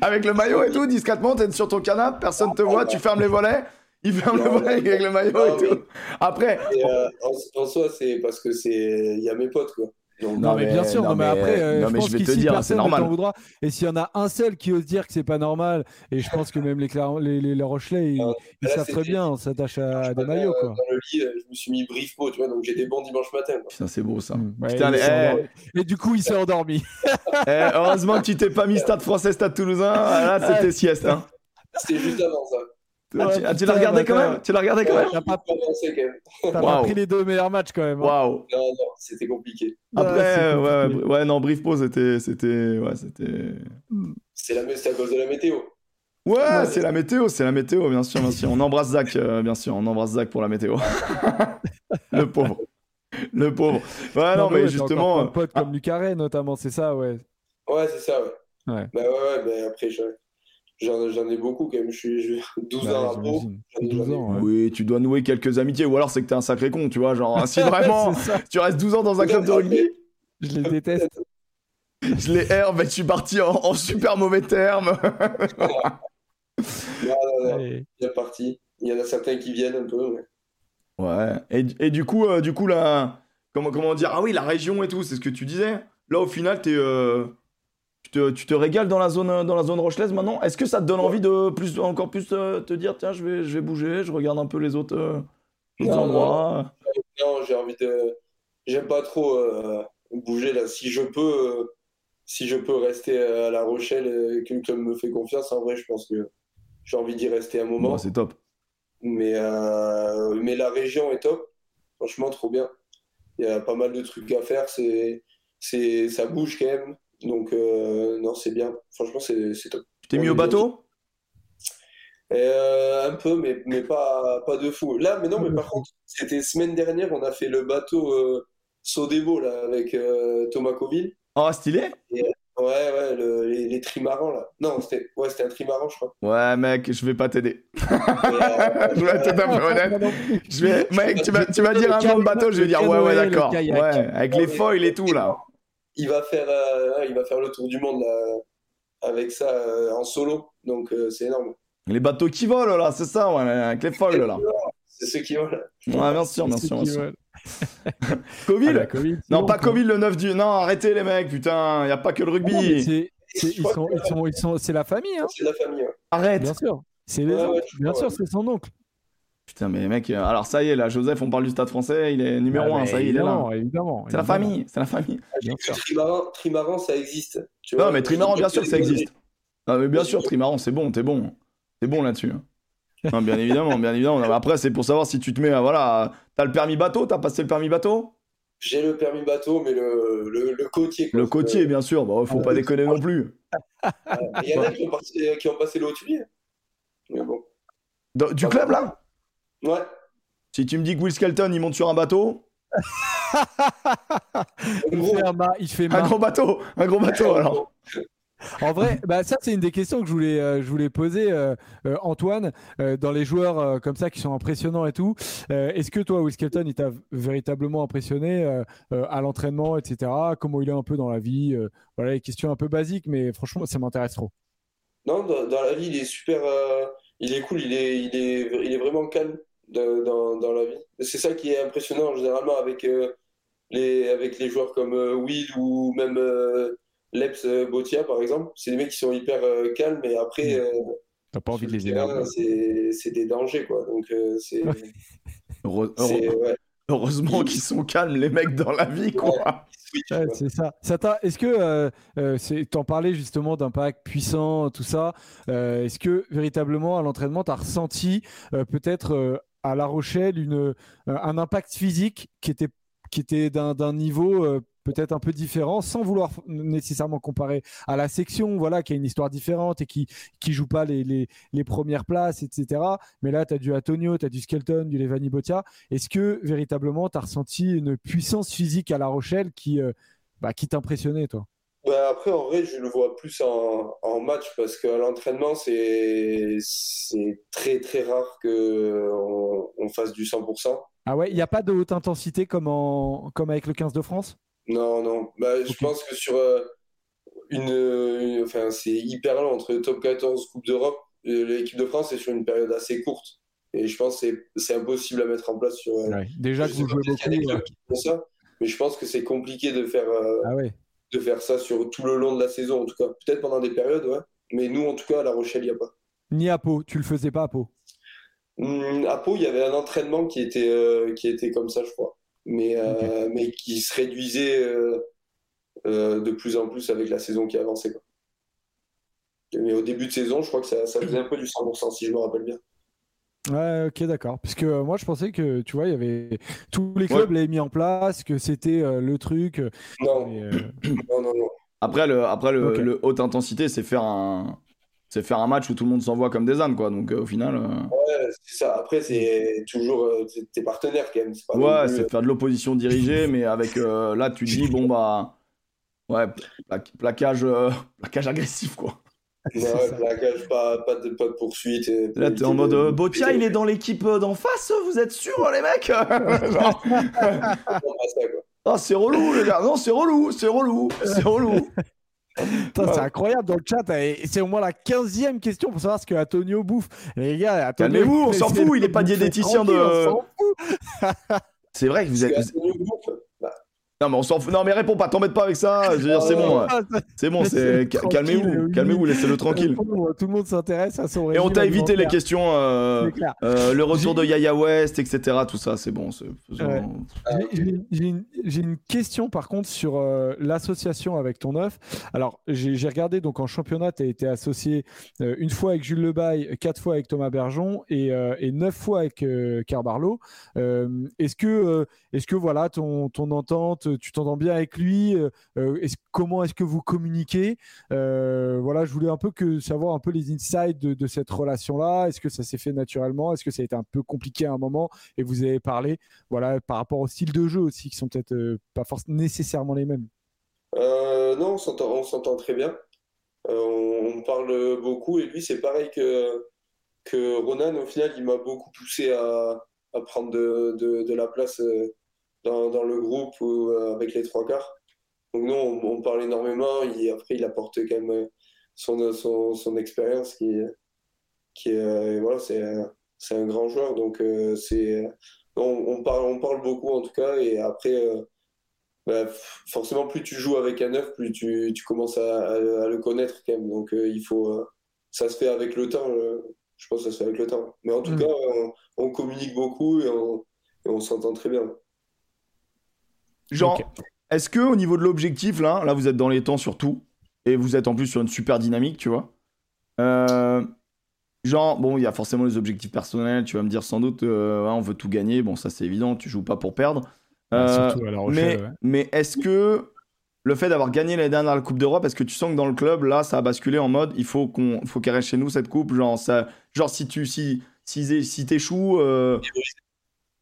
Avec le maillot et tout, discrètement, t'es sur ton canapé, personne te voit, tu fermes les volets. Il ferme le volet avec le maillot et tout. Après. Euh, en, soi, c'est parce que c'est. Il y a mes potes, quoi. Non, mais, bien sûr, non, mais, après, euh, je pense je vais te dire, c'est normal. Voudra, et s'il y en a un seul qui ose dire que c'est pas normal, et je pense que même les, les, les, Rochelais, ils, ah, savent très bien, on s'attache à des maillots. Quoi. Dans le lit, euh, je me suis mis brief tu vois, donc j'étais bon dimanche matin. Putain, c'est beau ça. Mmh. Putain, et, et, du coup, il s'est endormi. Eh, heureusement que tu t'es pas mis stade français, stade toulousain. Là, c'était sieste. Hein. C'était juste avant ça. Ah, tu, l'as regardé quand même Tu l'as regardé quand même T'as pas, pas pris les deux meilleurs matchs quand même. Hein. Waouh. Non, non, c'était compliqué. Après, ouais, ouais, non, Brief Pause, c'était. C'était. Ouais, c'était. C'est à cause de la météo. Ouais, c'est la météo, c'est la météo, bien sûr, bien sûr. On embrasse Zach, euh, bien sûr, on embrasse Zach pour la météo. le pauvre. Le pauvre. Ouais, non, mais justement. Un pote comme Lucaré, notamment, c'est ça, ouais. Ouais, c'est ça, ouais. Ouais. Bah ouais, ouais, bah après, j'en ai beaucoup quand même. Je suis 12 ans à peau. 12 ans, Oui, tu dois nouer quelques amitiés, ou alors c'est que t'es un sacré con, tu vois. Genre, si vraiment tu restes 12 ans dans un club de rugby. Je les déteste. Je les erre, mais je suis parti en, super mauvais termes. non, non, non. Il y a parti. Il y en a certains qui viennent un peu. Ouais. Et, et, du coup, euh, du coup là, comment, comment dire? Ah oui, la région et tout, c'est ce que tu disais. Là, au final, t'es. Euh, tu te, régales dans la zone, dans la zone rochelaise maintenant? Est-ce que ça te donne envie de plus, encore plus euh, te dire tiens, je vais, je vais bouger, je regarde un peu les autres, euh, endroits? Non, j'ai envie de. J'aime pas trop euh, bouger là. Si je peux, si je peux rester à La Rochelle et qu'une club me fait confiance, en vrai, je pense que j'ai envie d'y rester un moment. c'est top. Mais, mais la région est top. Franchement, trop bien. Il y a pas mal de trucs à faire. C'est, c'est, ça bouge quand même. Donc, euh, non, c'est bien. Franchement, c'est top. Tu t'es mis au bateau? Euh, Un peu, mais, mais pas, pas de fou. Là, mais non, mais par contre, c'était semaine dernière, on a fait le bateau euh, Sodebo là, avec Thomas Coville. Oh, stylé Ouais, ouais, les, les, trimarans là. Non, c'était ouais, un trimaran, je crois. Ouais, mec, je vais pas t'aider. je vais être à fait honnête. Je vais... Mec, tu vas, tu vas dire un nom de bateau, je vais dire ouais, ouais, d'accord. Ouais, avec les foils et tout là il va faire, euh, il va faire le tour du monde avec ça euh, en solo. Donc euh, c'est énorme. Les bateaux qui volent là, c'est ça, ouais, avec les foils là. C'est ceux qui volent. Ouais, bien sûr, bien sûr. Covid ah, Non, pas Covid le 9 du. Non, arrêtez les mecs, putain, il n'y a pas que le rugby. c'est, ils, sont, ils, sont, c'est la famille. Hein. C'est la famille. Arrête. Bien sûr. C'est les bien sûr, c'est son oncle. Putain, mais mec, euh, alors ça y est, là, Joseph, on parle du stade français, il est numéro 1, ah, ça y est, il est là. Évidemment, c'est la famille, c'est la famille. Trimaran, Trimaran, ça existe. non, mais Trimaran, bien sûr que ça existe. Non, mais bien sûr, Trimaran, c'est bon, t'es bon. T'es bon là-dessus. Non, bien évidemment, bien évidemment. Après, c'est pour savoir si tu te mets, voilà, t'as le permis bateau, t'as passé le permis bateau? J'ai le permis bateau, mais le, le, côtier. Le côtier, bien sûr, bah, faut pas déconner non plus. Il y en a qui ont, passé, qui ont passé le hôtelier. Mais bon. Du club, là? Ouais. Si tu me dis que Will Skelton il monte sur un bateau. il, fait un, il fait un gros bateau, un gros bateau alors. En vrai, bah ça c'est une des questions que je voulais, euh, je voulais poser, euh, euh, Antoine, dans les joueurs comme ça qui sont impressionnants et tout. Est-ce que toi, Will Skelton, il t'a véritablement impressionné à l'entraînement, etc. Comment il est un peu dans la vie Voilà, les questions un peu basiques, mais franchement, ça m'intéresse trop. Non, dans, dans, la vie, il est super, il est cool, il est, il est, il est vraiment calme dans, dans, la vie. C'est ça qui est impressionnant généralement avec, euh, les, avec les joueurs comme euh, Will ou même euh, Leps Botia par exemple. C'est des mecs qui sont hyper calmes et après. T'as pas envie de les énerver. C'est des dangers quoi. Donc c'est. Heureusement qu'ils sont calmes les mecs dans la vie quoi. c'est ça. Est-ce que tu t'en parlais justement d'impact puissant, tout ça Est-ce que véritablement à l'entraînement, tu as ressenti peut-être à La Rochelle euh, un impact physique qui était, qui était d'un niveau euh, peut-être un peu différent, sans vouloir nécessairement comparer à la section, voilà, qui a une histoire différente et qui qui joue pas les, les, les premières places, etc. Mais là, tu as du Antonio, tu as du Skelton, du Levani Botia. Est-ce que véritablement, tu as ressenti une puissance physique à La Rochelle qui, euh, bah, qui t'impressionnait, toi? Bah, après, en vrai, je le vois plus en, en match parce qu'à l'entraînement, c'est très très rare qu'on on fasse du 100%. Ah ouais, il n'y a pas de haute intensité comme, en, comme avec le 15 de France? Non, non. Bah, Je pense que sur euh, une, Enfin, c'est hyper long entre le top 14, Coupe d'Europe. L'équipe de France est sur une période assez courte. Et je pense que c'est impossible à mettre en place sur. Euh, déjà que vous jouez beaucoup. Ça, mais je pense que c'est compliqué de faire. Euh, ah ouais de faire ça sur tout le long de la saison, en tout cas. Peut-être pendant des périodes, ouais. Mais nous, en tout cas, à La Rochelle, il n'y a pas. Ni à Pau, tu le faisais pas à Pau? Hmm, À Pau, il y avait un entraînement qui était, euh, qui était comme ça, je crois. Mais, euh, mais qui se réduisait euh, de plus en plus avec la saison qui avançait. Quoi. Mais au début de saison, je crois que ça, ça faisait un peu du 100%, si je me rappelle bien. Ouais, ok, d'accord. Parce que moi, je pensais que, tu vois, il y avait tous les clubs l'avaient mis en place, que c'était le truc. Non. non, non, non. Après, le, après le, haute intensité, c'est faire un, c'est faire un match où tout le monde s'envoie comme des ânes, quoi. Donc au final. Ouais, c'est ça. Après, c'est toujours tes partenaires quand même. ouais, c'est faire de l'opposition dirigée, mais avec là, tu dis bon bah Ouais, plaquage, euh, plaquage agressif, quoi. Ouais, plaquage, pas, pas, de, pas de poursuite. Là, t'es en mode euh, Botia, il est dans l'équipe euh, d'en face, vous êtes sûr, les mecs Ah, c'est relou, les gars. Non, c'est relou, c'est relou, c'est relou. c'est incroyable dans le chat. C'est au moins la 15e question pour savoir ce que Antonio bouffe. Les gars, calmez-vous, on s'en fout. Il est pas diététicien de. C'est vrai que vous êtes. Non, mais on s'en fout. Non, mais réponds pas, t'embête pas avec ça. Je veux dire, c'est bon. C'est bon, c'est calmez-vous, calmez-vous, laissez-le tranquille. Tout le monde s'intéresse à son Et on t'a évité les questions, euh, euh, le retour de Yaya West, etc. Tout ça, c'est bon. J'ai une question par contre sur euh, l'association avec ton œuf. Alors, j'ai regardé donc en championnat, tu as été associé une fois avec Jules Lebaille, quatre fois avec Thomas Bergeon et, neuf fois avec Carbarlo. Est-ce que, est-ce que voilà, ton, ton entente tu t'entends bien avec lui euh, euh, Comment est-ce que vous communiquez euh, Voilà, je voulais un peu savoir un peu les insights de, cette relation-là. Est-ce que ça s'est fait naturellement? Est-ce que ça a été un peu compliqué à un moment? Et vous avez parlé, voilà, par rapport au style de jeu aussi, qui sont peut-être pas forcément nécessairement les mêmes. non, on s'entend très bien. on, parle beaucoup et lui, c'est pareil que, que Ronan. Au final, il m'a beaucoup poussé à, prendre de, la place dans, dans le groupe ou euh, avec les trois quarts. Donc nous, on, parle énormément. Et après, il apporte quand même euh, son, son, son expérience qui, qui euh, voilà, c'est, c'est un grand joueur. Donc c'est, on, on, parle, on parle beaucoup en tout cas. Et après, bah, forcément, plus tu joues avec un neuf, plus tu, tu commences à, à, le connaître quand même. Donc il faut, ça se fait avec le temps. je pense que ça se fait avec le temps. Mais en tout mm. cas, on, communique beaucoup et on, et on s'entend très bien. Genre, est-ce que au niveau de l'objectif, là, là, vous êtes dans les temps surtout, et vous êtes en plus sur une super dynamique, tu vois. Euh, genre, bon, il y a forcément les objectifs personnels, tu vas me dire sans doute, euh, on veut tout gagner, bon, ça c'est évident, tu joues pas pour perdre. Euh, mais mais est-ce que le fait d'avoir gagné l'année dernière la Coupe d'Europe, est-ce que tu sens que dans le club, là, ça a basculé en mode, il faut qu'on faut qu'elle reste chez nous cette coupe, genre, ça, genre si tu si, si, si t'échoues.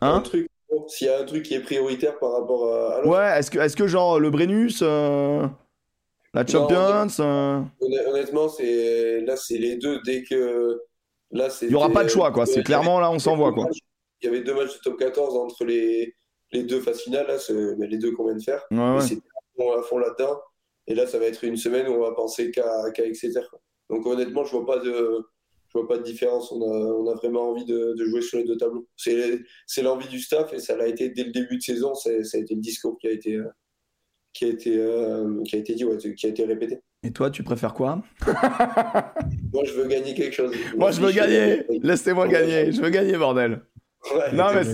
Hein un truc s'il y a un truc qui est prioritaire par rapport à, Ouais, est-ce que, est que genre le Brennus, euh, la Champions euh, Honnêtement, c'est là, c'est les deux. Dès que. Là, Il n'y aura pas de choix, quoi. C'est clairement là, on s'envoie, quoi. Il y avait deux matchs de top 14 entre les, les deux phases finales, là, les deux qu'on vient de faire. Ouais, C'est à fond là-dedans. Et là, ça va être une semaine où on va penser qu'à qu Exeter. Donc, honnêtement, je vois pas de je vois pas de différence. On a, on a vraiment envie de, de, jouer sur les deux tableaux. C'est l'envie du staff et ça l'a été dès le début de saison. Ça a été le discours qui a été, euh, qui a été, euh, qui a été dit, ouais, qui a été répété. Et toi, tu préfères quoi? Moi, je veux gagner quelque chose. Moi, je veux gagner. Laissez-moi gagner. Je veux gagner, bordel. non, mais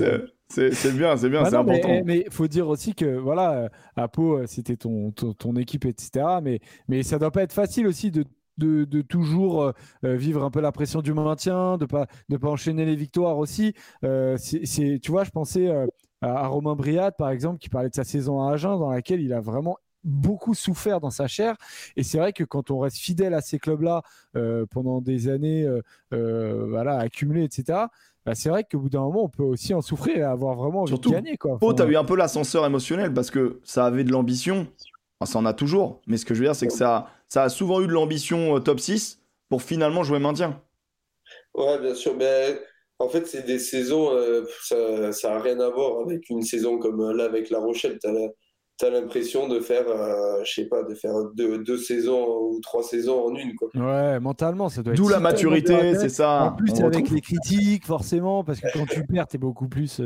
c'est bien, c'est bien, c'est important. Mais il faut dire aussi que, voilà, à Pau, c'était ton, ton, ton, équipe, etc. Mais, mais ça doit pas être facile aussi de de, toujours euh, euh, vivre un peu la pression du maintien, de pas de pas enchaîner les victoires aussi. Euh, c'est, tu vois, je pensais à, Romain Briat par exemple qui parlait de sa saison à Agen dans laquelle il a vraiment beaucoup souffert dans sa chair. Et c'est vrai que quand on reste fidèle à ces clubs-là pendant des années, voilà, accumulées, etc. Bah, c'est vrai qu'au bout d'un moment, on peut aussi en souffrir et avoir vraiment envie de gagner. Quoi. tu as eu un peu l'ascenseur émotionnel parce que ça avait de l'ambition. ça en a toujours. Mais ce que je veux dire, c'est que ça, ça a souvent eu de l'ambition euh, top 6 pour finalement jouer maintien. Ouais, bien sûr. Mais en fait, c'est des saisons, euh, ça n'a rien à voir avec une saison comme euh, là avec La Rochelle. Tu as, l'impression de faire, je sais pas, de faire deux, saisons ou trois saisons en une. Quoi. Ouais, mentalement, ça doit être. D'où la maturité, c'est ça. En plus, avec les critiques, forcément, parce que quand tu perds, tu es beaucoup plus.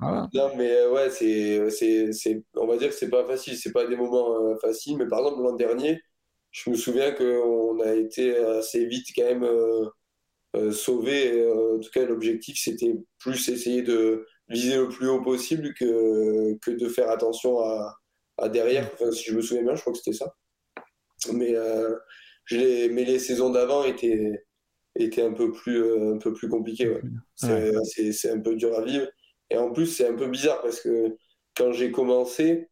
non, mais ouais, c'est, on va dire que c'est pas facile. C'est pas des moments faciles. Mais par exemple, l'an dernier, je me souviens qu'on a été assez vite quand même euh, euh, sauvé. Euh, en tout cas, l'objectif, c'était plus essayer de viser le plus haut possible que, que de faire attention à, à derrière. Enfin, si je me souviens bien, je crois que c'était ça. Mais, je mais les saisons d'avant étaient, était un peu plus, un peu plus compliqué. C'est un peu dur à vivre. Et en plus, c'est un peu bizarre parce que quand j'ai commencé,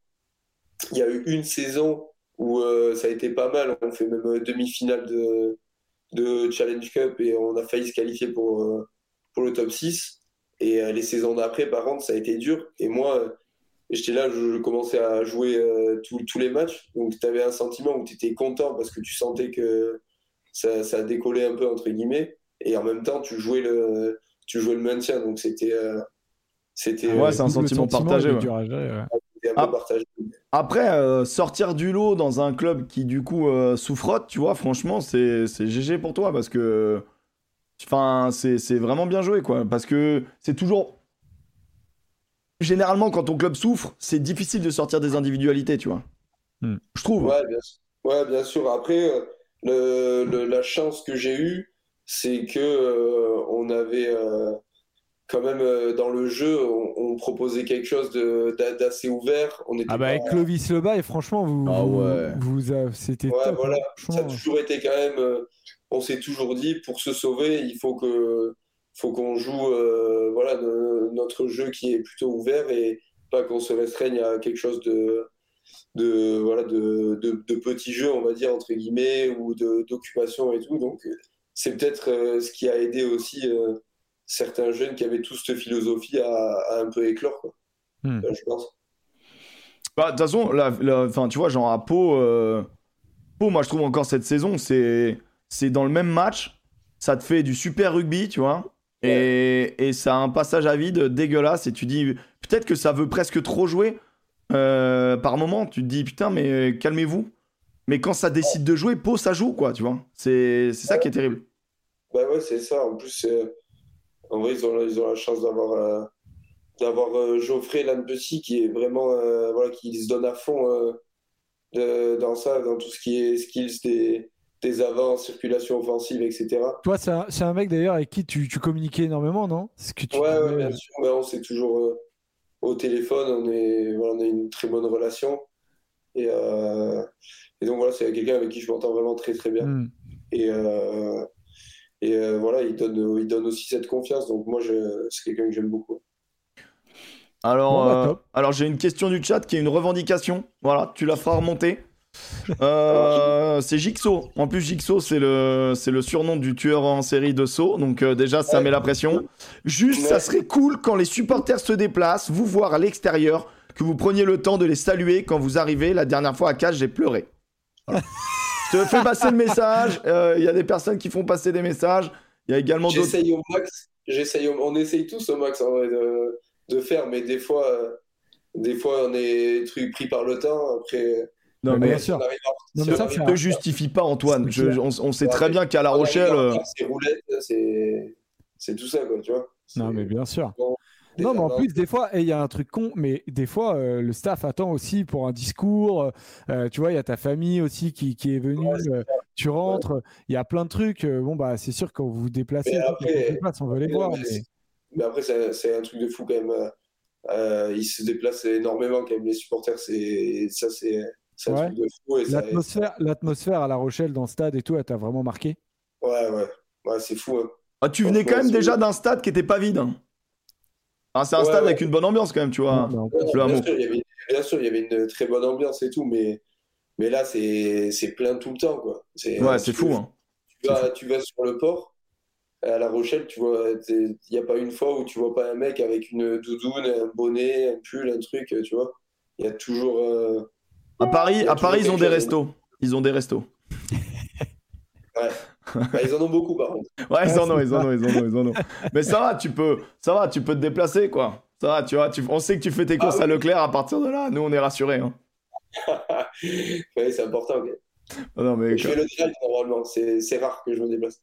il y a eu une saison où ça a été pas mal. On fait même demi-finale de, de Challenge Cup et on a failli se qualifier pour, pour le top 6. Et les saisons d'après, par contre, ça a été dur. Et moi, j'étais là, je, commençais à jouer euh, tous les matchs. Donc, tu avais un sentiment où tu étais content parce que tu sentais que ça, ça décollait un peu, entre guillemets. Et en même temps, tu jouais le, tu jouais le maintien. Donc, c'était. Euh, c'était ouais, euh, c'est un sentiment, partagé. Après, sortir du lot dans un club qui, du coup, souffrote, tu vois, franchement, c'est GG pour toi parce que. Enfin, c'est vraiment bien joué, quoi. Parce que c'est toujours généralement, quand ton club souffre, c'est difficile de sortir des individualités, tu vois. Hmm. Je trouve. Ouais bien, ouais, bien sûr. Après, euh, le, la chance que j'ai eue, c'est que euh, on avait euh, quand même dans le jeu, on, proposait quelque chose d'assez ouvert. On était ah bah avec Clovis Lebas et franchement, vous, ah ouais. vous, c'était ouais, top. Voilà. Ça a toujours été quand même. on s'est toujours dit pour se sauver, il faut que faut qu'on joue euh, voilà, notre jeu qui est plutôt ouvert et pas qu'on se restreigne à quelque chose de, de, voilà, de, de, petits jeux, on va dire, entre guillemets, ou d'occupation et tout. Donc, c'est peut-être euh, ce qui a aidé aussi euh, certains jeunes qui avaient tous cette philosophie à, un peu éclore, quoi. Hmm. je pense. Bah, de toute façon, la, tu vois, genre à Pau, Pau, moi je trouve encore cette saison, c'est dans le même match, ça te fait du super rugby, tu vois. Et, et, ça a un passage à vide dégueulasse. Et tu dis, peut-être que ça veut presque trop jouer euh, par moment. Tu te dis, putain, mais calmez-vous. Mais quand ça décide de jouer, Pau, ça joue, quoi, tu vois. C'est ça qui est terrible. Bah ouais, c'est ça. En plus, en vrai, ils ont, ils ont la chance d'avoir euh, d'avoir euh, Geoffrey Lanbessy qui est vraiment, voilà, qui se donne à fond dans ça, dans tout ce qui est skills des tes avants, circulation offensive, etc. Toi, c'est un, un, mec d'ailleurs avec qui tu, tu, communiquais énormément, non? Que tu ouais, bien sûr. on s'est toujours euh, au téléphone, on, est, voilà, on a une très bonne relation. Et, euh, et donc voilà, c'est quelqu'un avec qui je m'entends vraiment très très bien. Hmm. Et, euh, et voilà, il donne, il donne aussi cette confiance. Donc moi, c'est quelqu'un que j'aime beaucoup. Alors, bah, alors j'ai une question du chat qui est une revendication. Voilà, tu la feras remonter. Euh, c'est Jigsaw. En plus, Jigsaw, c'est le, c'est le surnom du tueur en série de Saw. Donc, euh, déjà, ça met la pression. Juste, ça serait cool quand les supporters se déplacent, vous voir à l'extérieur, que vous preniez le temps de les saluer quand vous arrivez. La dernière fois à Cash, j'ai pleuré. Je te fais passer le message. Euh, il y a des personnes qui font passer des messages. Il y a également d'autres. J'essaye au max. J'essaye On essaye tous au max de, de, faire, mais des fois, des fois, on est pris par le temps. Après. Non, mais bien sûr. Non, mais ça, ne te justifie pas, Antoine. on, sait très bien qu'à La Rochelle. Euh, c'est roulette, c'est tout ça, quoi, tu vois. Non, mais bien sûr. Non, mais en plus, des fois, il y a un truc con, mais des fois, euh, le staff attend aussi pour un discours. Euh, tu vois, il y a ta famille aussi qui, qui est venue. tu rentres, il y a plein de trucs. bon, bah, c'est sûr, quand vous vous déplacez, après, on veut les voir. Mais... après, c'est un truc de fou quand même. ils se déplacent énormément quand même, les supporters. Ça, c'est L'atmosphère, l'atmosphère à La Rochelle dans le stade et tout, elle t'a vraiment marqué? Ouais, ouais, ouais c'est fou. Hein. Ah, tu venais quand même déjà d'un stade qui était pas vide. Hein. C'est un stade avec une bonne ambiance quand même, tu vois. bien, sûr, il y avait une très bonne ambiance et tout, mais, mais là, c'est plein tout le temps. Quoi. Ouais, c'est fou. Hein. Tu, vas, tu vas sur le port, à La Rochelle, tu vois, il n'y a pas une fois où tu vois pas un mec avec une doudoune, un bonnet, un pull, un truc, tu vois. Il y a toujours. Euh, à Paris, à Paris ils ont des restos. Ils ont des restos. Ouais. Bah, ils en ont beaucoup par contre. Ouais, ils en ont, ils en ont, ils en ont, ils en ont. Mais ça va, tu peux, ça va, tu peux te déplacer quoi. Ça va, tu vois, tu, on sait que tu fais tes courses ah à Leclerc à partir de là. Nous, on est rassurés. Hein. ouais, c'est important. Non, mais je fais le direct normalement. C'est rare que je me déplace.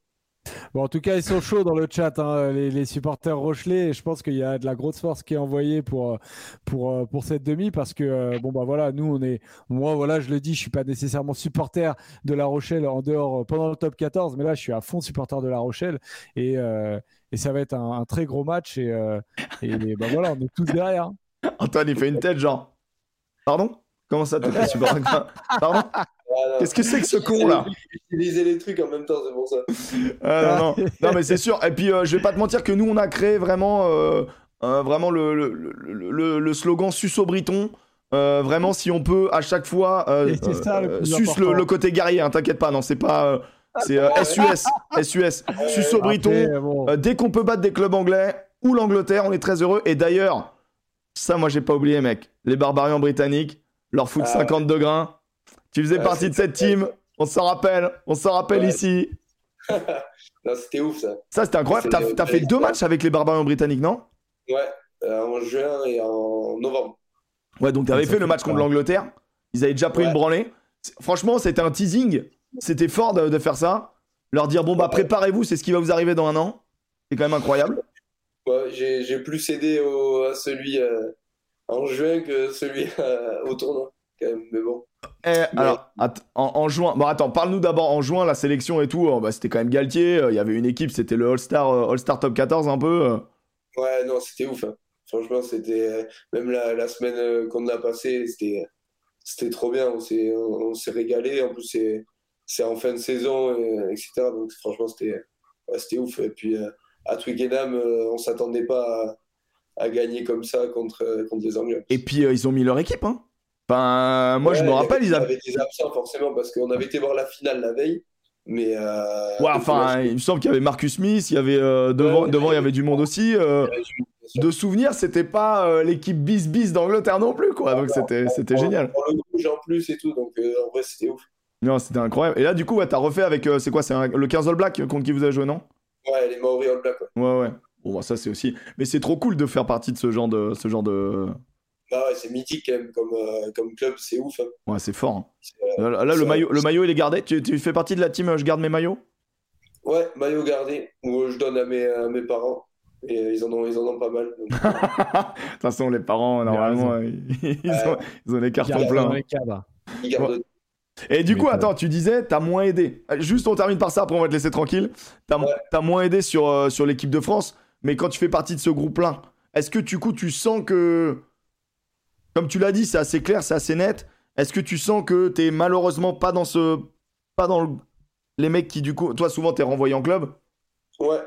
Bon, en tout cas, ils sont chauds dans le chat, hein, les, supporters Rochelais. Et je pense qu'il y a de la grosse force qui est envoyée pour, pour, pour cette demi parce que, euh, bon, bah voilà, nous, on est. Moi, voilà, je le dis, je suis pas nécessairement supporter de La Rochelle en dehors pendant le top 14, mais là, je suis à fond supporter de La Rochelle. Et, euh, et ça va être un, très gros match. Et, euh, et bah voilà, on est tous derrière. Hein. Antoine, il fait une tête, genre. Pardon? Comment ça, tu supporter Pardon? Qu'est-ce que c'est que ce con là Utiliser les trucs en même temps, c'est pour ça. Ah, non, non. non, mais c'est sûr. Et puis, euh, je vais pas te mentir que nous, on a créé vraiment, euh, vraiment le, le, le, le, slogan Suce au Briton. vraiment, si on peut à chaque fois, suce le, côté guerrier, hein, t'inquiète pas, non, c'est pas. c'est SUS, SUS, suce au Briton. dès qu'on peut battre des clubs anglais ou l'Angleterre, on est très heureux. Et d'ailleurs, ça, moi, j'ai pas oublié, mec. Les barbarians britanniques, leur foot 52 ah grains. Tu faisais partie de cette team. On s'en rappelle. On s'en rappelle ici. non, c'était ouf, ça. Ça, c'était incroyable. T'as as fait deux matchs avec les barbarians britanniques, non? Ouais, euh, en juin et en novembre. Ouais, donc t'avais fait le match contre l'Angleterre. Ils avaient déjà pris une branlée. Franchement, c'était un teasing. C'était fort de, de, faire ça. Leur dire, bon, bah, préparez-vous, c'est ce qui va vous arriver dans un an. C'est quand même incroyable j'ai plus cédé au, à celui euh, en juin que celui euh, au tournoi, quand même. Mais bon. Eh, alors, en, juin, bon, attends, parle-nous d'abord en juin, la sélection et tout. Oh, bah, c'était quand même Galtier. Euh, il y avait une équipe, c'était le All-Star All -Star Top 14 un peu. Ouais, non, c'était ouf. Hein. Franchement, c'était. Même la, la semaine qu'on a passée, c'était c'était trop bien. On s'est, on, s'est régalé. En plus, c'est, c'est en fin de saison, etc. Donc, franchement, c'était, c'était ouf. Et puis, à Twickenham, euh, on s'attendait pas à, gagner comme ça contre, euh, contre les Anglais. Et puis euh, ils ont mis leur équipe, hein. Ben, moi je me rappelle, ils avaient des absents forcément parce qu'on avait été voir la finale la veille. Mais ouais, enfin, il me semble qu'il y avait Marcus Smith, il y avait devant, devant il y avait du monde aussi. de souvenir, c'était pas l'équipe bis bis d'Angleterre non plus, quoi. Donc c'était c'était génial. Pour le rouge en plus et tout, donc en vrai c'était ouf. Non, c'était incroyable. Et là, du coup, ouais, t'as refait avec, c'est quoi, c'est le 15 All Black contre qui vous avez joué, non? Ouais, les Maori All Black. Ouais, ouais. Bon, bah, ça, c'est aussi. Mais c'est trop cool de faire partie de ce genre de. Ce genre de... Bah ouais, c'est mythique quand même comme, euh, comme club, c'est ouf. Hein. Ouais, c'est fort. Hein. Euh, là, le, maillot, le maillot, il est gardé. Tu, tu, fais partie de la team euh, Je garde mes maillots? Ouais, maillot gardé, où je donne à mes, à mes parents. Et ils en ont, ils en ont pas mal. de toute façon, les parents, normalement, ils, ont, ils, ont, les cartons pleins. Ils gardent et du coup, attends, tu disais, t'as moins aidé. Juste, on termine par ça, après on va te laisser tranquille. T'as as moins aidé sur, euh, sur l'équipe de France, mais quand tu fais partie de ce groupe-là, est-ce que du coup, tu sens que, comme tu l'as dit, c'est assez clair, c'est assez net. Est-ce que tu sens que t'es malheureusement pas dans ce, pas dans les mecs qui du coup, toi souvent t'es renvoyé en club? Ouais.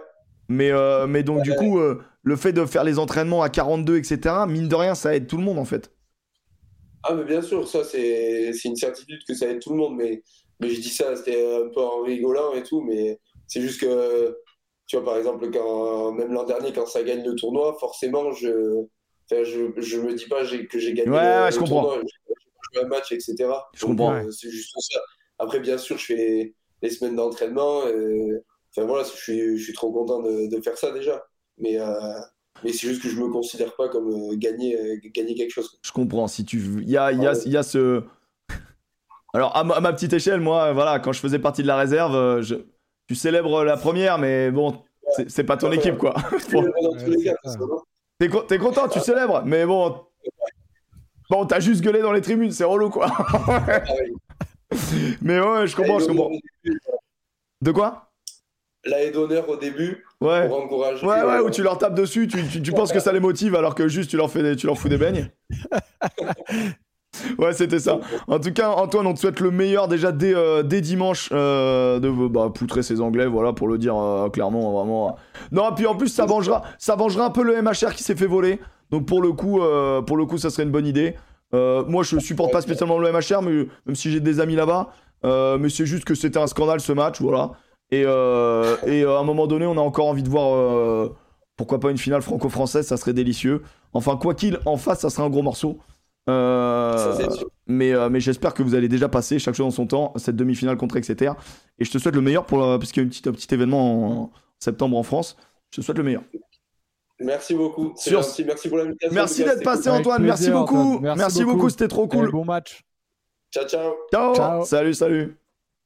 Mais, euh, mais donc du coup, euh, le fait de faire les entraînements à 42, etc., mine de rien, ça aide tout le monde en fait. Ah, mais bien sûr, ça, c'est une certitude que ça aide tout le monde. Mais, mais je dis ça, c'était un peu en rigolant et tout. Mais c'est juste que, tu vois, par exemple, quand, même l'an dernier, quand ça gagne le tournoi, forcément, je je, je me dis pas que j'ai gagné ouais, le, je comprends. tournoi, j'ai joué un match, etc. Je comprends. Euh, c'est juste ça. Après, bien sûr, je fais les semaines d'entraînement. Enfin, voilà, je suis, je suis trop content de, de faire ça déjà. Mais, euh, mais c'est juste que je me considère pas comme euh, gagner, euh, gagner quelque chose. Je comprends. Si tu, il y a, y, a, y a ce. Alors à ma, petite échelle, moi, voilà, quand je faisais partie de la réserve, euh, je... tu célèbres la première, mais bon, c'est pas ton équipe, quoi. T'es content, tu célèbres, mais bon, bon, t'as juste gueulé dans les tribunes, c'est relou, quoi. Mais ouais, je comprends, je comprends. De quoi? La d'honneur au début ouais. pour encourager. Ouais, ouais, où tu leur tapes dessus, tu, tu, penses que ça les motive alors que juste tu leur, fais des, tu leur fous des beignes. ouais, c'était ça. En tout cas, Antoine, on te souhaite le meilleur déjà dès, euh, dès dimanche euh, de bah, poutrer ces Anglais, voilà, pour le dire euh, clairement, vraiment. Non, puis en plus, ça vengera, ça vengera un peu le MHR qui s'est fait voler. Donc pour le coup, pour le coup, ça serait une bonne idée. moi, je supporte pas spécialement le MHR, mais, même si j'ai des amis là-bas. mais c'est juste que c'était un scandale ce match, voilà. Et, euh, et euh, à un moment donné, on a encore envie de voir euh, pourquoi pas une finale franco-française, ça serait délicieux. Enfin, quoi qu'il en face, ça serait un gros morceau. Mais mais j'espère que vous allez déjà passer chaque chose en son temps cette demi-finale contre Exeter. Et je te souhaite le meilleur pour parce qu'il y a un petit événement en, septembre en France. Je te souhaite le meilleur. Merci beaucoup. Merci pour l'invitation. Merci d'être passé, Antoine. merci beaucoup. Merci, beaucoup. C'était trop cool. bon match. ciao. Ciao. ciao. Salut, salut.